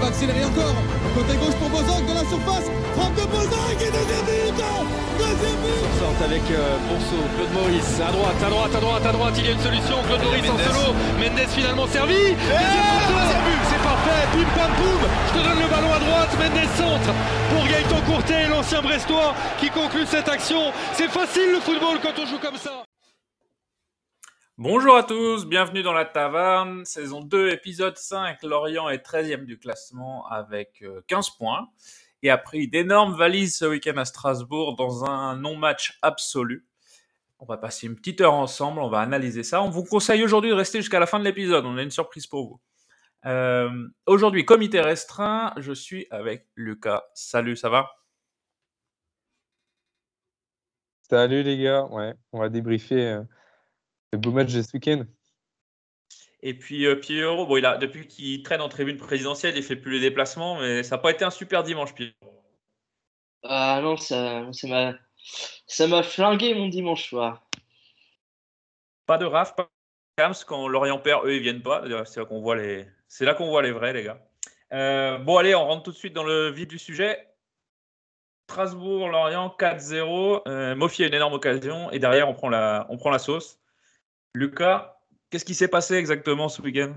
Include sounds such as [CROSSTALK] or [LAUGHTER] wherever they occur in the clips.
Va accélérer encore. Côté gauche pour Bozok de la surface. Frappe de Bozok et deuxième but Deuxième but. Sorte avec euh, Bonso, Claude Maurice, à droite, à droite, à droite, à droite, il y a une solution, Claude Maurice en solo, Mendes finalement servi, deuxième but, c'est parfait, pim pam poum, je te donne le ballon à droite, Mendes centre pour Gaëtan Courtet, l'ancien Brestois qui conclut cette action, c'est facile le football quand on joue comme ça. Bonjour à tous, bienvenue dans la taverne, saison 2, épisode 5. Lorient est 13e du classement avec 15 euh, points et a pris d'énormes valises ce week-end à Strasbourg dans un non-match absolu. On va passer une petite heure ensemble, on va analyser ça. On vous conseille aujourd'hui de rester jusqu'à la fin de l'épisode, on a une surprise pour vous. Euh, aujourd'hui, comité restreint, je suis avec Lucas. Salut, ça va? Salut les gars, ouais, on va débriefer euh, le beau match de ce week-end? Et puis euh, Pierrot, bon, il a, depuis qu'il traîne en tribune présidentielle, il fait plus les déplacements, mais ça n'a pas été un super dimanche, Pierrot. Ah non, ça, m'a, ça m'a flingué mon dimanche soir. Pas de raf, pas de Cams, quand Lorient perd, eux, ils viennent pas. C'est là qu'on voit les, c'est là qu'on voit les vrais, les gars. Euh, bon, allez, on rentre tout de suite dans le vif du sujet. Strasbourg, Lorient, 4-0. Euh, Mofi a une énorme occasion et derrière, on prend la, on prend la sauce. Lucas, Qu'est-ce qui s'est passé exactement ce week-end?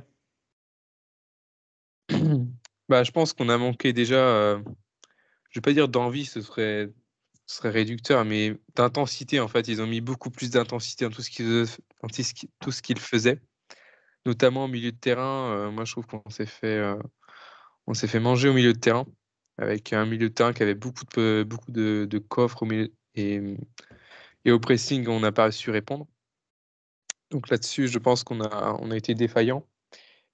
[CLEARS THROAT] Bah, Je pense qu'on a manqué déjà, euh, je ne vais pas dire d'envie, ce serait, serait réducteur, mais d'intensité en fait. Ils ont mis beaucoup plus d'intensité dans tout ce qu'ils tout ce qu'ils faisaient, notamment au milieu de terrain. Euh, moi, je trouve qu'on s'est fait, euh, on s'est fait manger au milieu de terrain avec un milieu de terrain qui avait beaucoup de, beaucoup de, coffres au milieu, et, et au pressing, on n'a pas su répondre. Donc là-dessus, je pense qu'on a, on a été défaillant.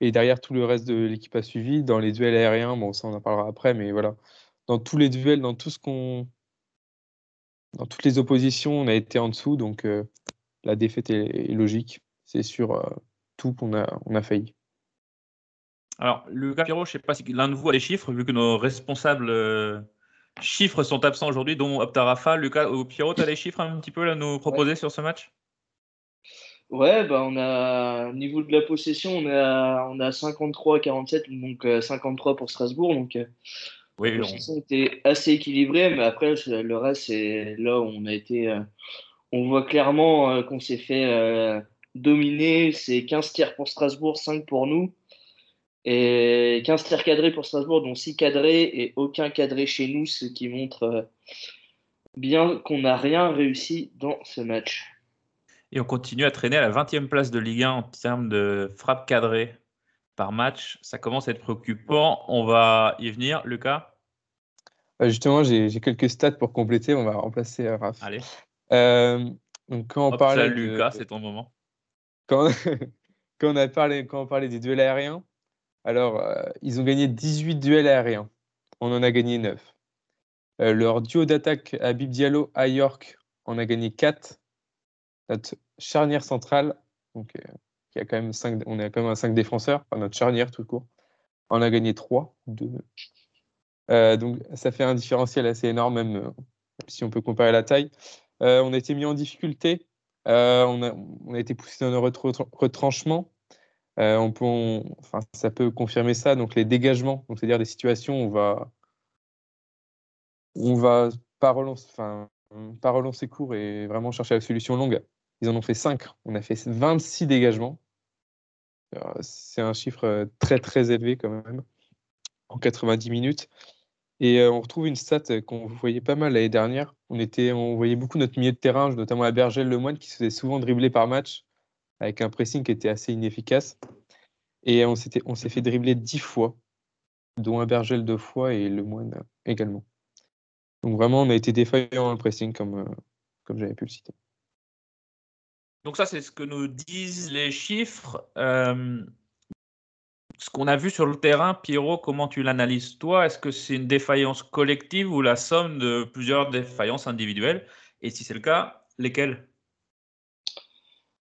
Et derrière, tout le reste de l'équipe a suivi. Dans les duels aériens, bon, ça on en parlera après, mais voilà. Dans tous les duels, dans tout ce qu'on. Dans toutes les oppositions, on a été en dessous. Donc euh, la défaite est, logique. C'est sur euh, tout qu'on a, on a failli. Alors, Lucas Pierrot, je ne sais pas si l'un de vous a les chiffres, vu que nos responsables euh, chiffres sont absents aujourd'hui, dont Optarafa. Lucas ou Pierrot, tu as les chiffres un petit peu à nous proposer sur ce match? Ouais, bah on a au niveau de la possession, on a on a 53 47 donc 53 euh, pour Strasbourg donc euh, oui, la possession était assez équilibrée mais après le reste c'est là où on a été euh, on voit clairement qu'on s'est fait dominer, c'est 15 tirs pour Strasbourg, 5 pour nous et 15 tirs cadrés pour Strasbourg dont 6 cadrés et aucun cadré chez nous ce qui montre bien qu'on n'a rien réussi dans ce match. Et on continue à traîner à la 20e place de Ligue 1 en termes de frappe cadrée par match. Ça commence à être préoccupant. On va y venir, Lucas euh, Justement, j'ai quelques stats pour compléter. On va remplacer euh, Raph. Allez. Euh, donc quand on parle Lucas, c'est ton moment. Quand, [LAUGHS] quand, on a parlé, quand on parlait des duels aériens, alors ils ont gagné 18 duels aériens. On en a gagné 9. leur duo d'attaque à Bib Diallo à York, on a gagné 4 notre charnière centrale, donc, euh, a quand même cinq, on est quand même à 5 défenseurs, enfin, notre charnière tout court, on a gagné 3. 2. Euh, donc ça fait un différentiel assez énorme, même euh, si on peut comparer la taille. on a été mis en difficulté, on a, été poussé dans nos retranchements. on peut, enfin, ça peut confirmer ça. Donc les dégagements, c'est-à-dire des situations où on va, on va pas relancer, pas relancer court et vraiment chercher la solution longue. Ils en ont fait 5. On a fait 26 dégagements. C'est un chiffre très très élevé quand même en 90 minutes. Et on retrouve une stat qu'on voyait pas mal l'année dernière. On, était, on voyait beaucoup notre milieu de terrain, notamment à Bergel Lemoine, qui se faisait souvent dribbler par match, avec un pressing qui était assez inefficace. Et on s'est fait dribbler 10 fois, dont un Bergel deux fois et Lemoine également. Donc vraiment, on a été défaillant dans le pressing, comme, comme j'avais pu le citer. Donc ça, c'est ce que nous disent les chiffres. Euh, ce qu'on a vu sur le terrain, Pierrot, comment tu l'analyses toi? Est-ce que c'est une défaillance collective ou la somme de plusieurs défaillances individuelles? Et si c'est le cas, lesquelles?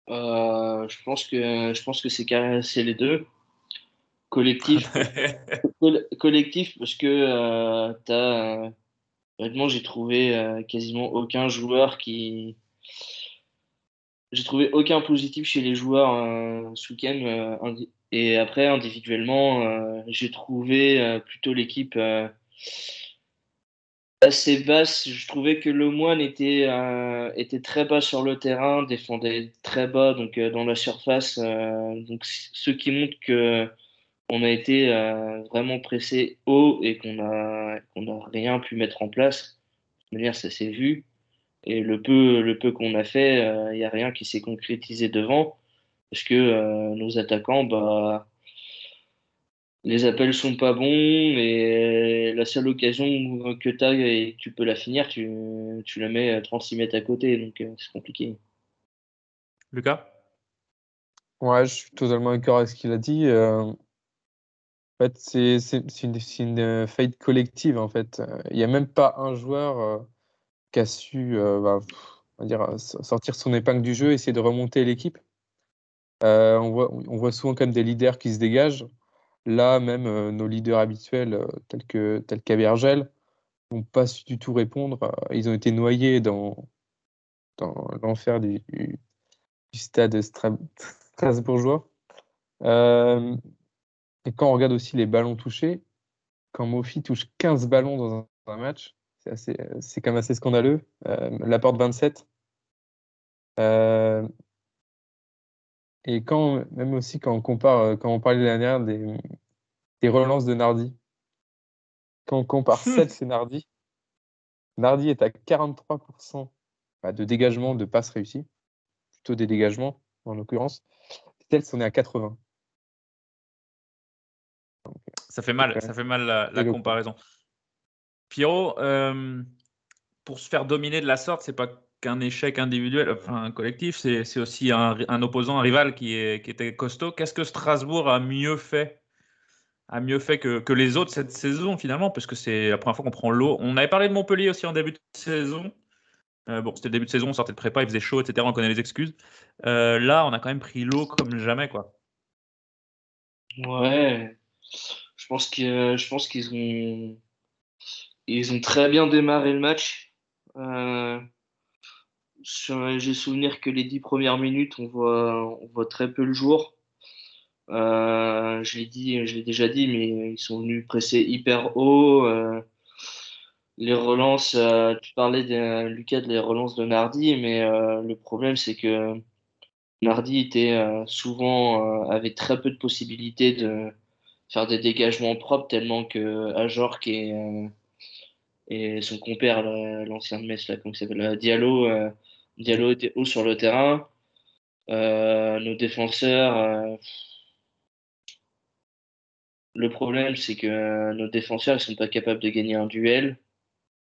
Euh, Je pense que je pense que c'est les deux. Collectif, [LAUGHS] collectif parce que euh, as honnêtement, j'ai trouvé quasiment aucun joueur qui. J'ai trouvé aucun positif chez les joueurs euh, ce week-end. Euh, et après, individuellement, j'ai trouvé plutôt l'équipe assez basse. Je trouvais que le moine était, était très bas sur le terrain, défendait très bas donc dans la surface. donc, ce qui montre que on a été euh, vraiment pressé haut et qu'on n'a rien pu mettre en place. De manière, ça s'est vu. Et le peu, le peu qu'on a fait, il euh, n'y a rien qui s'est concrétisé devant. Parce que euh, nos attaquants, bah, les appels sont pas bons et la seule occasion que tu as et que tu peux la finir, tu, tu la mets 36 mètres à côté. Donc c'est compliqué. Lucas? Ouais, je suis totalement d'accord avec ce qu'il a dit fait, c'est une, une, euh, faillite collective, en fait. Il n'y a même pas un joueur euh, qui a su euh, bah, on va dire, sortir son épingle du jeu, essayer de remonter l'équipe. on, voit, on voit souvent comme des leaders qui se dégagent. Là, même nos leaders habituels, tels que tels qu'Abergel, n'ont pas su du tout répondre. Ils ont été noyés dans, dans l'enfer du, stade strasbourgeois. Et quand on regarde aussi les ballons touchés, quand Mofi touche 15 ballons dans un, match, c'est quand même assez scandaleux. Euh, la porte 27. Euh, et quand, même aussi quand on compare, euh, quand on parlait l'année dernière des, des, relances de Nardi, quand on compare 7 et Nardi, Nardi est à 43% bah, de dégagement de passes réussies, plutôt des dégagements en l'occurrence. Tels on est à 80. Ça fait mal, ça fait mal la, comparaison. Pierrot, euh, pour se faire dominer de la sorte, c'est pas qu'un échec individuel, enfin un collectif, c'est aussi un, opposant, un rival qui, était costaud. Qu'est-ce que Strasbourg a mieux fait a mieux fait que, les autres cette saison finalement, parce que c'est la première fois qu'on prend l'eau. On avait parlé de Montpellier aussi en début de saison. Euh, bon, c'était début de saison, on sortait de prépa, il faisait chaud, etc. On connaît les excuses. Euh, là, on a quand même pris l'eau comme jamais, quoi. Ouais, je pense que je pense qu'ils ont ils ont très bien démarré le match. Euh, j'ai souvenir que les dix premières minutes, on voit très peu le jour. Euh, je l'ai dit, je l'ai déjà dit, mais ils sont venus presser hyper haut. Euh, les relances, tu parlais de, Lucas de les relances de Nardi, mais le problème c'est que Nardi était souvent avait très peu de possibilités de faire des dégagements propres tellement que Ajorc et, et son compère, l'ancien de Metz, là, comment s'appelle, euh, Diallo, euh, Diallo était haut sur le terrain. nos défenseurs, le problème, c'est que nos défenseurs ne sont pas capables de gagner un duel.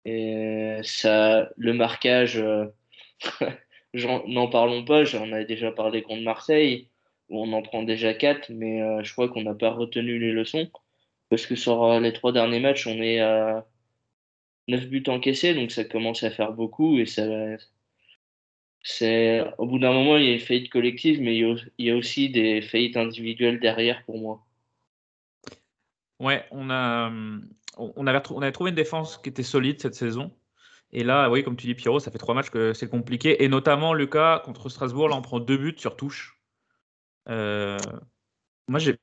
Et ça, le marquage, [LAUGHS] n'en parlons pas, j'en avais déjà parlé contre Marseille on en prend déjà 4, mais euh, je crois qu'on n'a pas retenu les leçons. Parce que sur euh, les trois derniers matchs, on est à 9 buts encaissés, donc ça commence à faire beaucoup. Et ça, c'est, au bout d'un moment, il y a une faillite collective, mais il y a aussi des faillites individuelles derrière pour moi. Ouais, on, a, on, avait, on avait trouvé une défense qui était solide cette saison. Et là, oui, comme tu dis, Pierrot, ça fait trois matchs que c'est compliqué. Et notamment, Lucas, contre Strasbourg, là, on prend deux buts sur touche. Euh, moi, j'ai,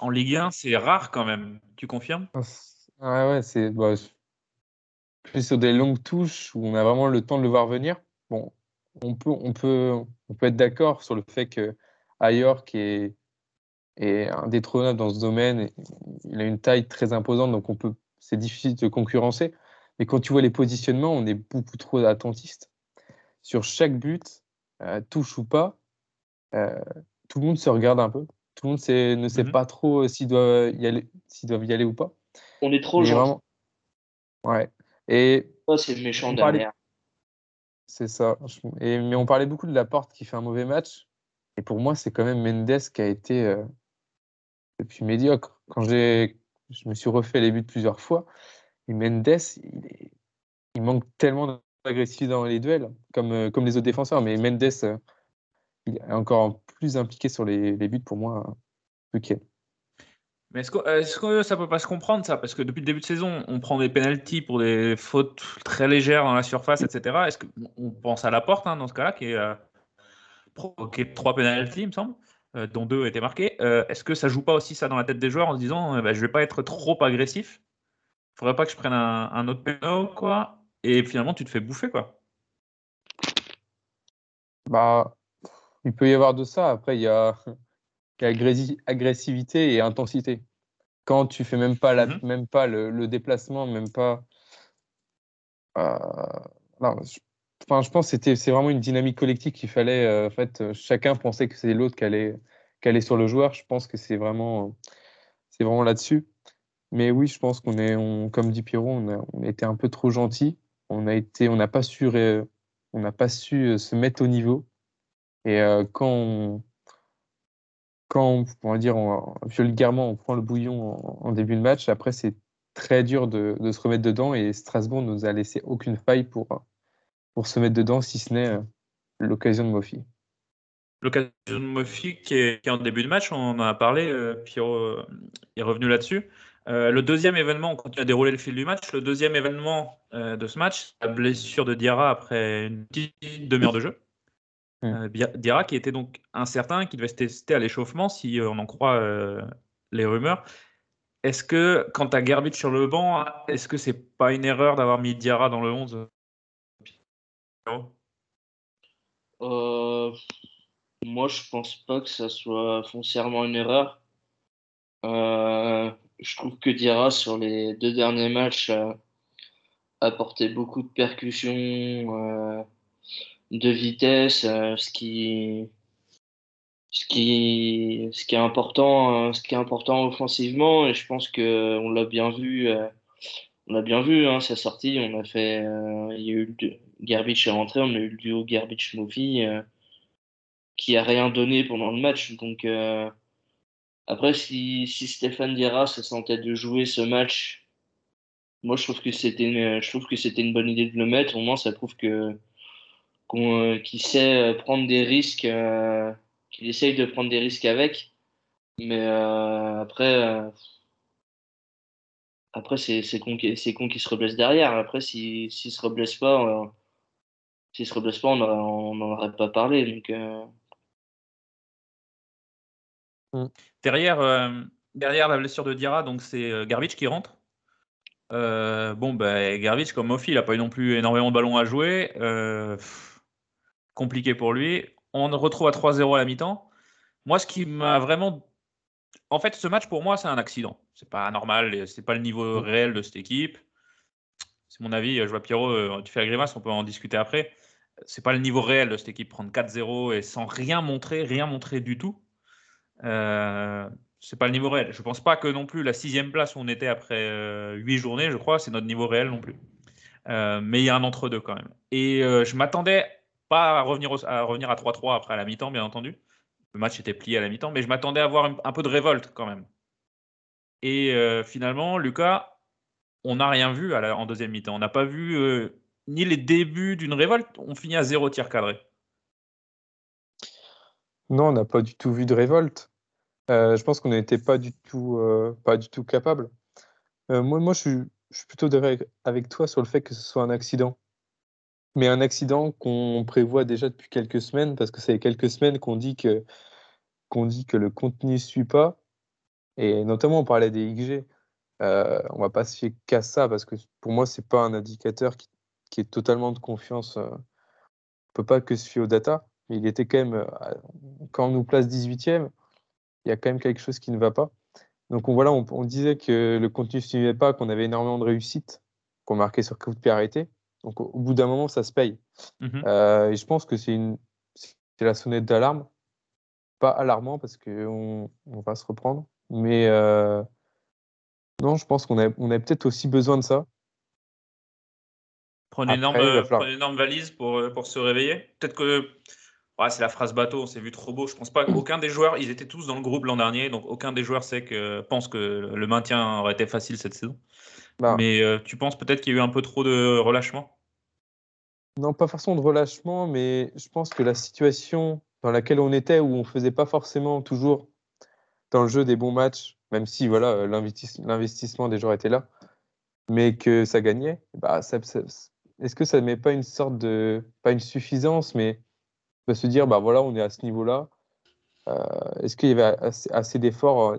en Ligue 1, c'est rare quand même. Tu confirmes? Ah, Ouais, ouais, c'est. Bah, plus sur des longues touches où on a vraiment le temps de le voir venir. Bon, on peut, on peut, on peut être d'accord sur le fait que York est, est indétrônable dans ce domaine. Il a une taille très imposante, donc on peut, c'est difficile de concurrencer. Mais quand tu vois les positionnements, on est beaucoup trop attentiste. Sur chaque but, euh, touche ou pas, euh, tout le monde se regarde un peu. Tout le monde ne sait mmh pas trop s'ils doivent y aller, s'ils doivent y aller ou pas. On est trop gentil. Ouais. Et c'est méchant derrière. C'est ça. Et, mais on parlait beaucoup de la porte qui fait un mauvais match. Et pour moi, c'est quand même Mendes qui a été euh, depuis médiocre. Quand j'ai, je me suis refait les buts plusieurs fois, et Mendes, il, il manque tellement d'agressivité dans les duels, comme, euh, comme les autres défenseurs. Mais Mendes, euh, il est encore plus impliqué sur les, les buts pour moi. Ok. Mais est-ce que, ça peut pas se comprendre ça? Parce que depuis le début de saison, on prend des pénalties pour des fautes très légères dans la surface, etc. Est-ce qu'on pense à la porte hein, dans ce cas-là, qui est euh, provoqué trois pénalties, il me semble, euh, dont deux étaient marqués. Euh, est-ce que ça joue pas aussi ça dans la tête des joueurs en se disant bah, je vais pas être trop agressif? Il faudrait pas que je prenne un, autre pénal, quoi. Et finalement, tu te fais bouffer, quoi. Bah, il peut y avoir de ça. Après, il y a agressivité et intensité. Quand tu fais même pas, la, mmh même pas le, déplacement, même pas. Euh, je, enfin, je pense que c'était, c'est vraiment une dynamique collective qu'il fallait. Euh, en fait, chacun pensait que c'est l'autre qui allait, qui sur le joueur. Je pense que c'est vraiment, c'est vraiment là-dessus. Mais oui, je pense qu'on est, on, comme dit Pierrot, on a, on été un peu trop gentil. On a été, on n'a pas su, on n'a pas su se mettre au niveau. Et euh, quand on, quand, on va dire, vulgairement, on prend le bouillon en, début de match, après, c'est très dur de, se remettre dedans et Strasbourg nous a laissé aucune faille pour, se mettre dedans, si ce n'est euh, l'occasion de Mofi. L'occasion de Mofi qui est, en début de match, on en a parlé, euh, Pierrot euh, est revenu là-dessus. le deuxième événement, on continue à dérouler le fil du match. Le deuxième événement de ce match, la blessure de Diarra après une petite demi-heure de jeu. Mmh. Euh, qui était donc incertain, qui devait se tester à l'échauffement, si euh, on en croit euh, les rumeurs. Est-ce que, quand tu as Gerbich sur le banc, est-ce que c'est pas une erreur d'avoir mis Diarra dans le 11 Moi, je pense pas que ça soit foncièrement une erreur. je trouve que Diarra, sur les deux derniers matchs, a apporté beaucoup de percussions de vitesse, euh, ce qui ce qui ce qui est important euh, ce qui est important offensivement. Et je pense que on l'a bien vu euh, on a bien vu hein, sa sortie. On a fait il y a eu le Garbage est rentré on a eu le duo Garbage Movie qui a rien donné pendant le match. Donc après si, si Stéphane Diarra se sentait de jouer ce match moi je trouve que c'était je trouve que c'était une bonne idée de le mettre. Au moins ça prouve que euh, qui sait euh, prendre des risques, euh, qu'il essaye de prendre des risques avec. Mais après, après c'est con, qu'il se reblesse derrière. Après, s'il si, se reblesse pas, s'il se reblesse pas, on n'en aurait pas parlé. Donc, mmh. Derrière, derrière la blessure de Dira, c'est Garbage qui rentre. bon, Garbage, comme Mofi, il n'a pas eu non plus énormément de ballons à jouer compliqué pour lui. On retrouve à 3-0 à la mi-temps. Moi, ce qui m'a vraiment. En fait, ce match, pour moi, c'est un accident. C'est pas normal, c'est pas le niveau réel de cette équipe. C'est mon avis. Je vois Pierrot, euh, tu fais la grimace, on peut en discuter après. C'est pas le niveau réel de cette équipe. Prendre 4-0 et sans rien montrer, rien montrer du tout. Euh, c'est pas le niveau réel. Je pense pas que non plus la sixième place où on était après euh, huit journées, je crois, c'est notre niveau réel non plus. Euh, mais il y a un entre-deux quand même. Et je m'attendais pas à revenir, à revenir à 3-3 après à la mi-temps, bien entendu. Le match était plié à la mi-temps, mais je m'attendais à avoir un, peu de révolte quand même. Et euh, finalement, Lucas, on n'a rien vu en deuxième mi-temps. On n'a pas vu euh, ni les débuts d'une révolte. On finit à zéro tir cadré. Non, on n'a pas du tout vu de révolte. Euh, je pense qu'on n'était pas du tout, capable. moi, je suis, plutôt avec toi sur le fait que ce soit un accident. Mais un accident qu'on prévoit déjà depuis quelques semaines, parce que c'est quelques semaines qu'on dit que qu'on dit que le contenu ne suit pas, et notamment on parlait des XG. Euh, on va pas se fier qu'à ça parce que pour moi, c'est pas un indicateur qui, est totalement de confiance. Euh, on peut pas que se fier aux data. Mais il était quand même, euh, quand on nous place 18e, il y a quand même quelque chose qui ne va pas. Donc on, voilà, on, on disait que le contenu ne suivait pas, qu'on avait énormément de réussite, qu'on marquait sur coup de pied arrêté. Donc au, bout d'un moment, ça se paye. Mmh euh, et je pense que c'est une, la sonnette d'alarme. Pas alarmant parce qu'on on va se reprendre, mais euh, non, je pense qu'on a, on a peut-être aussi besoin de ça. Prenez une énorme, valise pour, euh, pour se réveiller. Peut-être que c'est la phrase bateau, on s'est vu trop beau. Je pense pas qu'aucun des joueurs, ils étaient tous dans le groupe l'an dernier, donc aucun des joueurs sait que, pense que le maintien aurait été facile cette saison. Bah. Mais euh, tu penses peut-être qu'il y a eu un peu trop de relâchement? Non, pas forcément de relâchement, mais je pense que la situation dans laquelle on était, où on faisait pas forcément toujours dans le jeu des bons matchs, même si voilà euh, l'investissement des joueurs était là, mais que ça gagnait, bah, est-ce que ça ne met pas une sorte de, pas une suffisance, mais de se dire, bah voilà, on est à ce niveau-là. Euh, est-ce qu'il y avait assez, d'efforts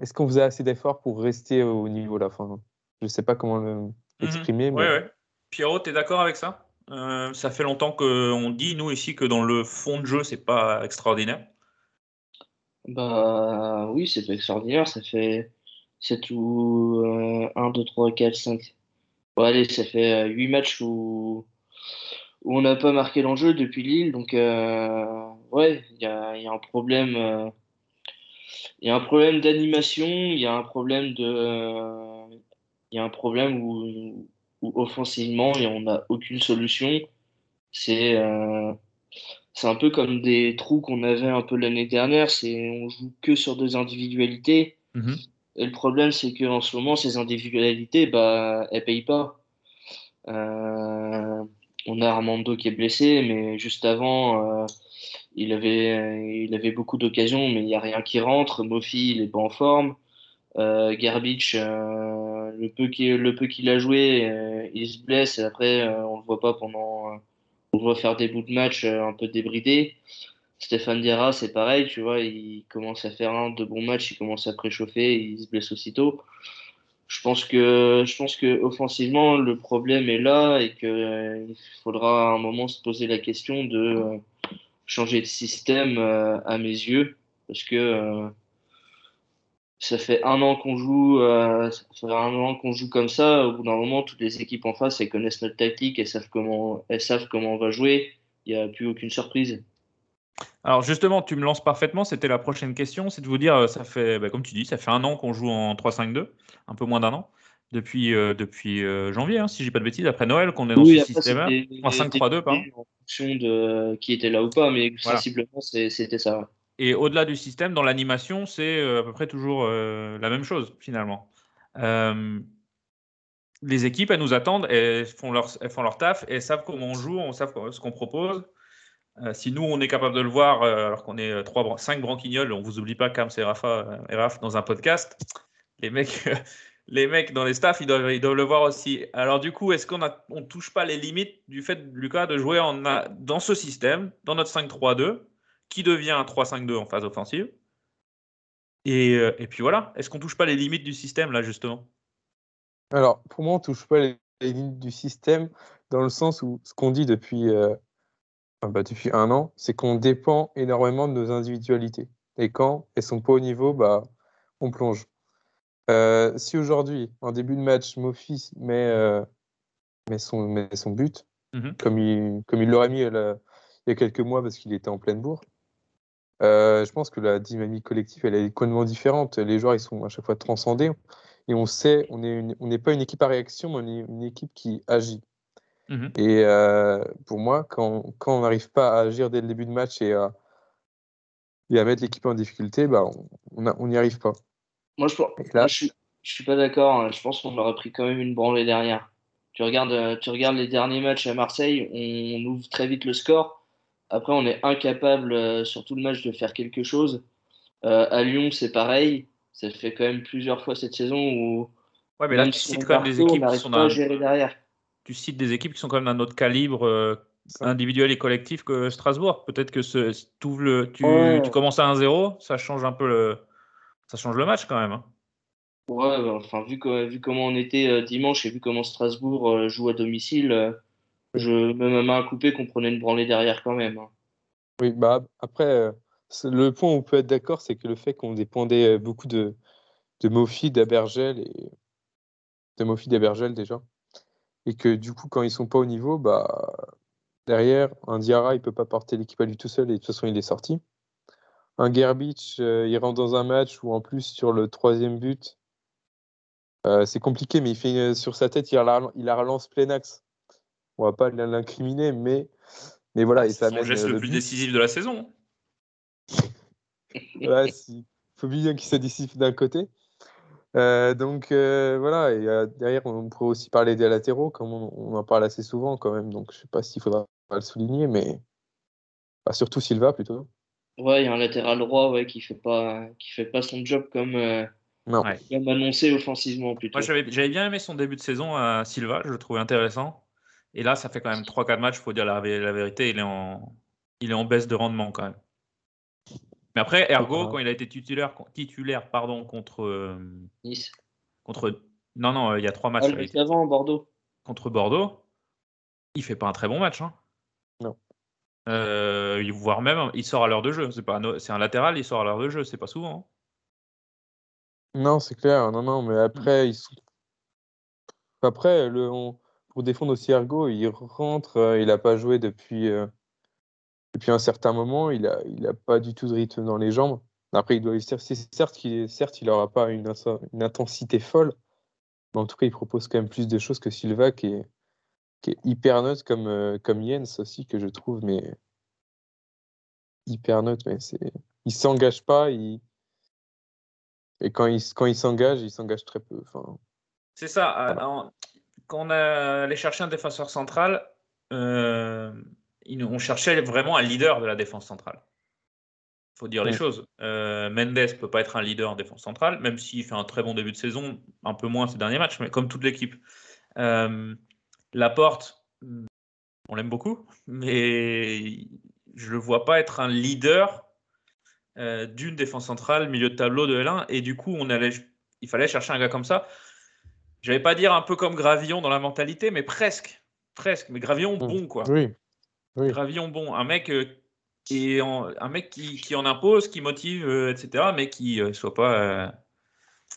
Est-ce qu'on faisait assez d'efforts pour rester au niveau là enfin, Je ne sais pas comment mhm. l'exprimer. mais... ouais, Pierrot, tu es d'accord avec ça? Euh, Ça fait longtemps qu'on dit, nous, ici, que dans le fond de jeu, c'est pas extraordinaire. Bah oui, c'est pas extraordinaire. Ça fait 7 ou 1, 2, 3, 4, 5. Bon, allez, ça fait 8 euh, matchs où, où on n'a pas marqué l'enjeu depuis Lille. Donc, euh, ouais, il y a, y a, un problème. Euh, il y a un problème d'animation, il y a un problème de. Il y a un problème où, où offensivement, on n'a aucune solution. C'est c'est un peu comme des trous qu'on avait un peu l'année dernière. On joue que sur deux individualités. Mhm. Et le problème, c'est qu'en ce moment, ces individualités, bah, elles payent pas. Euh, on a Armando qui est blessé, mais juste avant, euh, il, avait, il avait beaucoup d'occasions, mais il n'y a rien qui rentre. Mofi, il est pas en forme. Euh, Garbage, euh, le peu qu'il a joué, il se blesse et après, on le voit pas pendant on voit faire des bouts de match euh, un peu débridés. Stéphane Diarra, c'est pareil, tu vois, il commence à faire un, deux bons matchs, il commence à préchauffer, il se blesse aussitôt. Je pense que, je pense que offensivement, le problème est là et qu'il euh, faudra à un moment se poser la question de euh, changer de système à mes yeux, parce que ça fait un an qu'on joue, euh, ça fait un an qu'on joue comme ça. Au bout d'un moment, toutes les équipes en face, elles connaissent notre tactique, elles savent comment, elles savent comment on va jouer. Il n'y a plus aucune surprise. Alors justement, tu me lances parfaitement. C'était la prochaine question, c'est de vous dire, ça fait, bah, comme tu dis, ça fait un an qu'on joue en 3-5-2, un peu moins d'un an, depuis euh, depuis euh, janvier, hein, si j'ai pas de bêtises, après Noël, qu'on est dans ce système en 5-3-2, pardon. En fonction de qui était là ou pas, mais sensiblement, c'était ça. Et au-delà du système, dans l'animation, c'est euh, à peu près toujours euh, la même chose finalement. Euh, les équipes, elles nous attendent, elles font leur, elles font leur taf, elles savent comment on joue, on sait ce qu'on propose. si nous, on est capable de le voir, alors qu'on est trois, cinq branquignoles, on vous oublie pas, Cam, c'est Rafa Raph dans un podcast. Les mecs, [LAUGHS] les mecs dans les staffs, ils doivent, ils doivent le voir aussi. Alors du coup, est-ce qu'on ne touche pas les limites du fait, Lucas, de jouer en, dans ce système, dans notre 5-3-2 qui devient un 3-5-2 en phase offensive. Euh, et, puis voilà, est-ce qu'on touche pas les limites du système là justement? Alors pour moi, on touche pas les, limites du système dans le sens où ce qu'on dit depuis, euh, bah, depuis un an, c'est qu'on dépend énormément de nos individualités. Et quand elles sont pas au niveau, bah, on plonge. Euh, si aujourd'hui, en début de match, Mofis met, met, son, met son but, comme il comme il l'aurait mis il y a quelques mois parce qu'il était en pleine bourre, euh, je pense que la dynamique collective, elle est complètement différente. Les joueurs, ils sont à chaque fois transcendés. Et on sait, on n'est pas une équipe à réaction, mais on est une équipe qui agit. Mmh et euh, pour moi, quand, quand on n'arrive pas à agir dès le début de match et à, et à mettre l'équipe en difficulté, bah, on n'y arrive pas. Moi, je, là, je, suis, je suis pas d'accord. Hein. Je pense qu'on aurait pris quand même une branlée derrière. Tu regardes, tu regardes les derniers matchs à Marseille, on ouvre très vite le score. Après, on est incapable euh, sur tout le match de faire quelque chose. Euh, à Lyon, c'est pareil. Ça fait quand même plusieurs fois cette saison où. Ouais, mais là, tu cites quand même des équipes qui sont derrière. Tu cites des équipes qui sont quand même d'un autre calibre euh, individuel et collectif que Strasbourg. Peut-être que ce, le, tu, tu, commences à 1-0, ça change un peu le, ça change le match quand même. Hein. Ouais, bah, enfin, vu, vu comment on était dimanche et vu comment Strasbourg joue à domicile, je me ma main coupée qu'on prenait une branlée derrière quand même. Hein. Oui, bah après, le point où on peut être d'accord, c'est que le fait qu'on dépendait beaucoup de, de Mofi, d'Abergel et de Mofi d'Abergel déjà, et que du coup, quand ils sont pas au niveau, bah derrière, un Diarra, il peut pas porter l'équipe à lui tout seul et de toute façon, il est sorti. Un Gerbich, il rentre dans un match où en plus sur le troisième but, c'est compliqué, mais il fait sur sa tête, il il la relance plein axe. On va pas l'incriminer, mais mais voilà, et ça son geste le, plus décisif de la saison. [LAUGHS] ouais, si. faut bien qu'il soit décisif d'un côté. Euh, donc euh, voilà, et euh, derrière, on pourrait aussi parler des latéraux, comme on, en parle assez souvent quand même. Donc je sais pas s'il faudra le souligner, mais surtout Silva plutôt. Ouais, il y a un latéral droit ouais, qui fait pas qui fait pas son job comme, non. comme annoncé offensivement plutôt. j'avais bien aimé son début de saison à Silva, je le trouvais intéressant. Et là, ça fait quand même 3-4 matchs, il faut dire la, vérité, il est, en, il est en baisse de rendement quand même. Mais après, Ergo, quand il a été titulaire, titulaire pardon, contre. Euh, nice. Contre. Non, non, il y a trois matchs. Ah, avant, Bordeaux. Contre Bordeaux, il fait pas un très bon match. Hein. Non. Euh, voire même, il sort à l'heure de jeu. C'est, pas un, c'est un latéral, il sort à l'heure de jeu. C'est pas souvent. Hein. Non, c'est clair. Non, non, mais après, ils sont... Après, le, pour défendre aussi Ergo, il rentre, il n'a pas joué depuis, euh, depuis un certain moment, il n'a il a pas du tout de rythme dans les jambes. Après, il doit certes qu'il certes, il n'aura pas une, une, intensité folle, mais en tout cas, il propose quand même plus de choses que Silva, qui est, qui est hyper neutre, comme, euh, comme Jens aussi, que je trouve, mais hyper neutre. Mais il s'engage pas, il... et quand il, quand il s'engage, il s'engage très peu. Enfin, c'est ça quand on allait chercher un défenseur central, euh, on cherchait vraiment un leader de la défense centrale. Il faut dire les choses. Euh, Mendes ne peut pas être un leader en défense centrale, même s'il fait un très bon début de saison, un peu moins ces derniers matchs, mais comme toute l'équipe. Euh, Laporte, on l'aime beaucoup, mais je ne le vois pas être un leader euh, d'une défense centrale, milieu de tableau de L1, et du coup, on allait, il fallait chercher un gars comme ça je vais pas dire un peu comme Gravillon dans la mentalité, mais presque. Presque. Mais Gravillon mm. bon, quoi. Oui. Gravillon bon. Un mec, euh, qui, un mec qui, en impose, qui motive, euh, etc., mais qui ne euh, soit pas.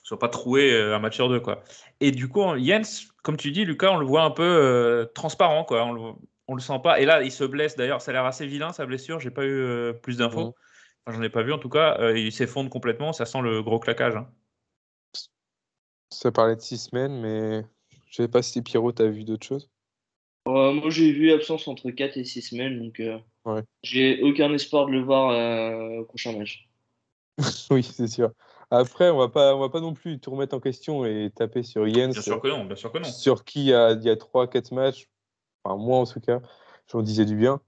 soit pas troué un match sur deux quoi. Et du coup Jens, comme tu dis Lucas, on le voit un peu transparent quoi. On le, le sent pas. Et là il se blesse d'ailleurs. Ça a l'air assez vilain sa blessure. J'ai pas eu plus d'infos. Mm. Enfin, J'en ai pas vu en tout cas. il s'effondre complètement. Ça sent le gros claquage. Hein. Ça parlait de six semaines, mais je sais pas si Pierrot, tu as vu d'autres choses? Euh, moi, j'ai vu absence entre 4 et 6 semaines, donc euh, j'ai aucun espoir de le voir euh, au prochain match. [LAUGHS] oui, c'est sûr. Après, on va pas, on va pas non plus tout remettre en question et taper sur Jens. Bien sûr que non, bien sûr que non. Sur qui il y a, il y a 3-4 matchs, enfin moi en tout cas, j'en disais du bien.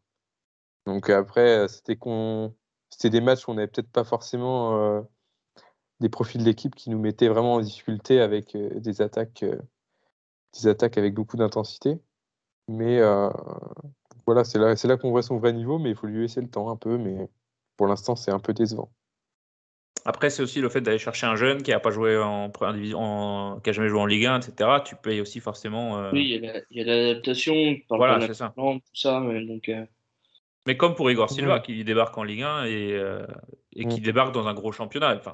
Donc après, c'était qu'on, c'était des matchs où on n'avait peut-être pas forcément des profils d'équipe qui nous mettaient vraiment en difficulté avec euh, des attaques, euh, des attaques avec beaucoup d'intensité. Mais euh, voilà, c'est là, c'est là qu'on voit son vrai niveau, mais il faut lui laisser le temps un peu. Mais pour l'instant, c'est un peu décevant. Après, c'est aussi le fait d'aller chercher un jeune qui n'a pas joué en première division, qui a jamais joué en Ligue 1, etc. Tu payes aussi forcément. Oui, il y a l'adaptation, voilà, c'est ça. tout ça, donc. Mais comme pour Igor Silva, qui débarque en Ligue 1 et, et qui débarque dans un gros championnat. Enfin,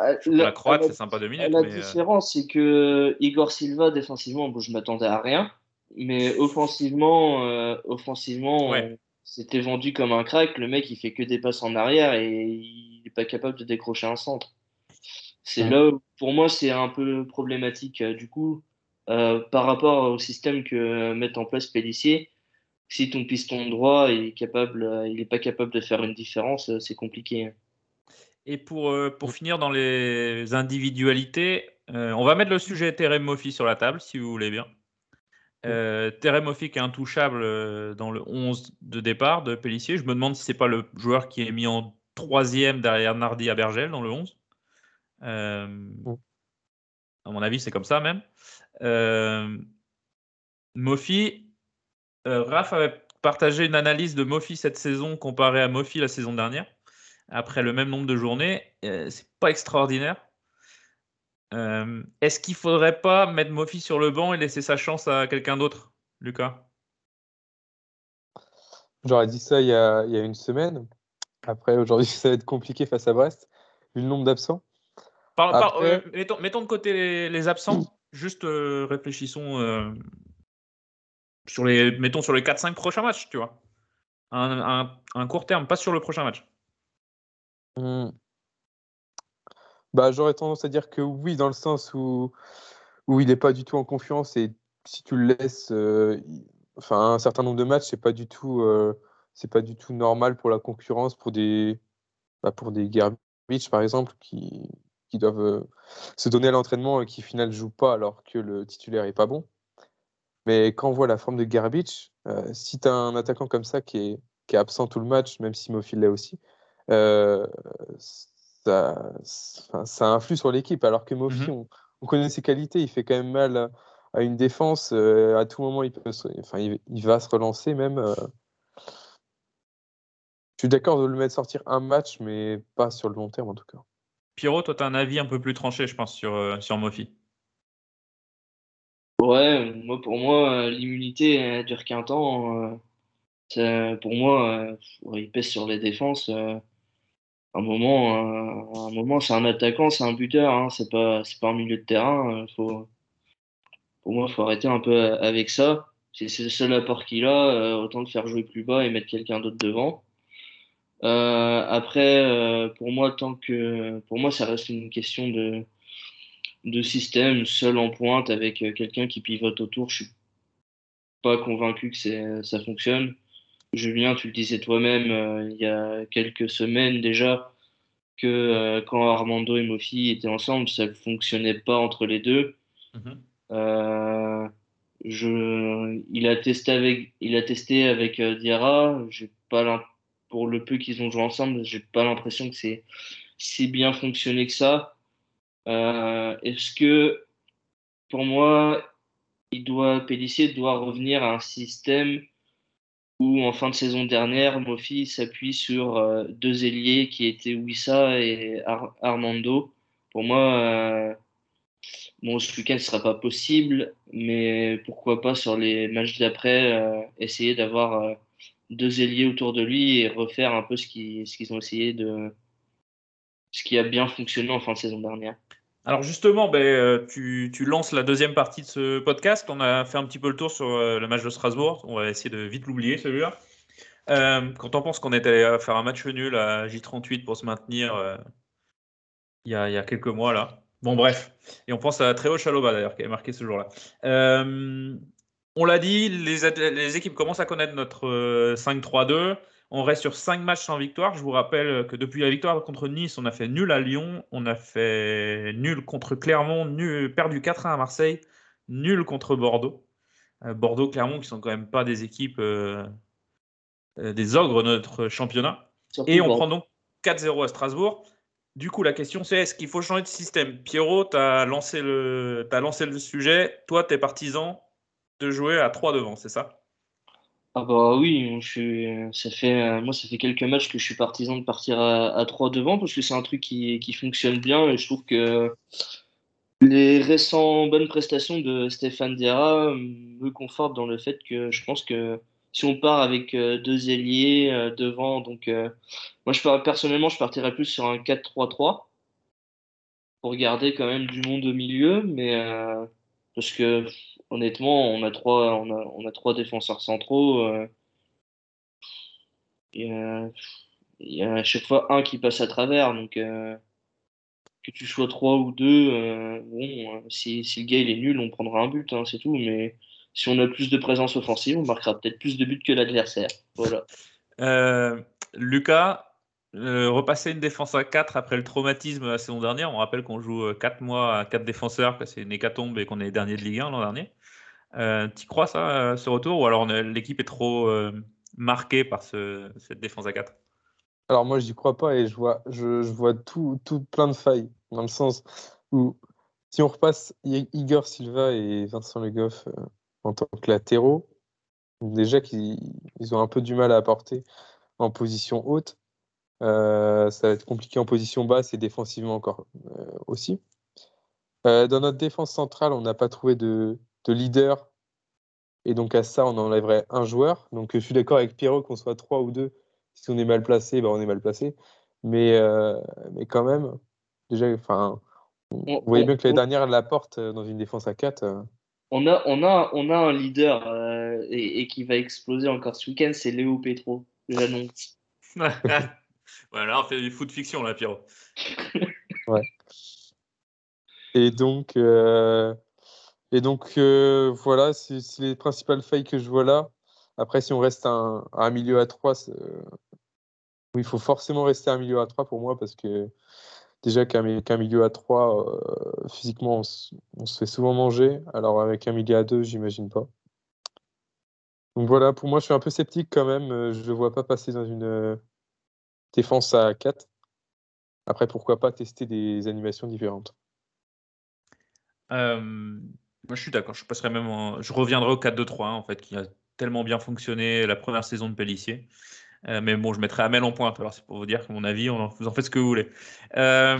euh, la, Croate, c'est sympa deux minutes. La euh, différence, c'est que Igor Silva, défensivement, bon, je m'attendais à rien. Mais offensivement, euh, offensivement c'était vendu comme un crack. Le mec, il fait que des passes en arrière et il n'est pas capable de décrocher un centre. C'est là, pour moi, c'est un peu problématique. Du coup, par rapport au système que met en place Pellissier, si ton piston droit est capable, il n'est pas capable de faire une différence, c'est compliqué. Et pour, euh, pour finir dans les individualités, euh, on va mettre le sujet Terem Moffi sur la table, si vous voulez bien. Euh, Terem Moffi qui est intouchable euh, dans le 11 de départ de Pellissier. Je me demande si c'est pas le joueur qui est mis en troisième derrière Nardi à Bergel dans le 11. À mon avis, c'est comme ça même. Moffi, Raph avait partagé une analyse de Moffi cette saison comparée à Moffi la saison dernière après le même nombre de journées. Euh, c'est pas extraordinaire. Est-ce qu'il faudrait pas mettre Mofi sur le banc et laisser sa chance à quelqu'un d'autre, Lucas? J'aurais dit ça il y, a, il y, a, une semaine. Après, aujourd'hui, [LAUGHS] ça va être compliqué face à Brest, vu le nombre d'absents. Euh, mettons, de côté les, absents, juste euh, réfléchissons euh, sur les, mettons sur les 4-5 prochains matchs, tu vois. Un, court terme, pas sur le prochain match. Hmm. Bah, J'aurais tendance à dire que oui, dans le sens où, où il n'est pas du tout en confiance et si tu le laisses, enfin un certain nombre de matchs, c'est pas c'est pas du tout normal pour la concurrence, pour des, bah, pour des par exemple, qui, qui doivent se donner à l'entraînement et qui au final jouent pas alors que le titulaire est pas bon. Mais quand on voit la forme de Garbage, si tu as un attaquant comme ça qui est, qui est absent tout le match, même si Mofil l'est aussi, ça, ça, influe sur l'équipe. Alors que Mofi, mmh on, connaît ses qualités, il fait quand même mal à, une défense. à tout moment, il, peut enfin, il, va se relancer même. Je suis d'accord de le mettre sortir un match, mais pas sur le long terme en tout cas. Pierrot, toi, tu as un avis un peu plus tranché, je pense, sur, euh, sur Mofi. Ouais, moi, pour moi, l'immunité elle dure qu'un temps. Euh, pour moi, il pèse sur les défenses. un moment, un moment c'est un attaquant, c'est un buteur, hein, c'est pas, pas un milieu de terrain. Pour moi, il faut arrêter un peu avec ça. C'est le seul apport qu'il a, autant le faire jouer plus bas et mettre quelqu'un d'autre devant. Euh, après, euh, pour moi, tant que pour moi, ça reste une question de de système seul en pointe avec euh, quelqu'un qui pivote autour. Je suis pas convaincu que ça fonctionne. Julien, tu le disais toi-même il y a quelques semaines déjà que quand Armando et Mofi étaient ensemble, ça ne fonctionnait pas entre les deux. Je, il a testé avec, il a testé avec Diarra. J'ai pas pour le peu qu'ils ont joué ensemble, j'ai pas l'impression que c'est si bien fonctionné que ça. Euh, est-ce que, pour moi, il doit, Pellissier doit revenir à un système où, en fin de saison dernière, Mofi s'appuie sur euh, deux ailiers qui étaient Wissa et Armando. Pour moi, euh, bon, ce week-end ne sera pas possible, mais pourquoi pas sur les matchs d'après, essayer d'avoir deux ailiers autour de lui et refaire un peu ce qu'ils ont essayé de ce qui a bien fonctionné en fin de saison dernière. Alors justement, ben, euh, tu, tu, lances la deuxième partie de ce podcast. On a fait un petit peu le tour sur euh, le match de Strasbourg. On va essayer de vite l'oublier celui-là. Euh, quand on pense qu'on est allé faire un match nul à J38 pour se maintenir il, y a, y a, quelques mois là. Bon bref, et on pense à Tréo Chaloba d'ailleurs qui a marqué ce jour-là. On l'a dit, les, équipes commencent à connaître notre 5-3-2. Euh, on reste sur 5 matchs sans victoire. Je vous rappelle que depuis la victoire contre Nice, on a fait nul à Lyon, on a fait nul contre Clermont, nul, perdu 4-1 à Marseille, nul contre Bordeaux. Euh, Bordeaux, Clermont, qui sont quand même pas des équipes euh, des ogres de notre championnat. Et on prend donc 4-0 à Strasbourg. Du coup, la question c'est est-ce qu'il faut changer de système? Pierrot, tu as, lancé le, as lancé le sujet. Toi, tu es partisan de jouer à 3 devant, c'est ça? Ah bah oui, je suis, ça fait, moi ça fait quelques matchs que je suis partisan de partir à, à 3 devant parce que c'est un truc qui, qui, fonctionne bien et je trouve que les récents bonnes prestations de Stéphane Diarra me confortent dans le fait que je pense que si on part avec euh, deux ailiers euh, devant, donc euh, moi je personnellement je partirais plus sur un 4-3-3 pour garder quand même du monde au milieu, mais parce que honnêtement, on a trois, on a, on a trois défenseurs centraux. Euh, il, y a, à chaque fois un qui passe à travers. Donc, euh, que tu sois trois ou deux, euh, bon, si, si, le gars il est nul, on prendra un but, hein, c'est tout. Mais si on a plus de présence offensive, on marquera peut-être plus de buts que l'adversaire. Voilà. Lucas, repasser une défense à 4 après le traumatisme la saison dernière, on rappelle qu'on joue 4 mois à 4 défenseurs, que c'est une hécatombe et qu'on est dernier de Ligue 1 l'an dernier. Euh, tu crois ça, euh, ce retour Ou alors l'équipe est trop euh, marquée par cette défense à 4 Alors moi, je n'y crois pas et je vois, tout, plein de failles. Dans le sens où, si on repasse Igor Silva et Vincent Le Goff en tant que latéraux, déjà qu'ils ils ont un peu du mal à apporter en position haute. Ça va être compliqué en position basse et défensivement encore aussi. dans notre défense centrale, on n'a pas trouvé de, de, leader. Et donc à ça, on enlèverait un joueur. Donc je suis d'accord avec Pierrot qu'on soit trois ou deux. Si on est mal placé, ben, on est mal placé. Mais, mais quand même, déjà, enfin, vous voyez bien que l'année dernière, la porte dans une défense à 4 on a, on a, on a un leader euh, et, qui va exploser encore ce week-end, c'est Léo Petro, j'annonce. [LAUGHS] voilà, on fait du foot fiction là, Pierrot. [LAUGHS] ouais. Et donc, euh, et donc euh, voilà, c'est les principales failles que je vois là. Après, si on reste à un, milieu à 3, il faut forcément rester un milieu à 3 pour moi parce que déjà qu'un milieu à 3, euh, physiquement, on, se fait souvent manger. Alors avec un milieu à 2, j'imagine pas. Donc voilà, pour moi, je suis un peu sceptique quand même. Euh, je ne vois pas passer dans une euh, défense à 4. Après, pourquoi pas tester des animations différentes? Moi, je suis d'accord. Je passerai même Je reviendrai au 4-2-3, en fait, qui a tellement bien fonctionné la première saison de Pellissier. Euh, mais bon, je mettrai Amel en pointe. Alors, c'est pour vous dire que mon avis, on vous en faites ce que vous voulez. Euh,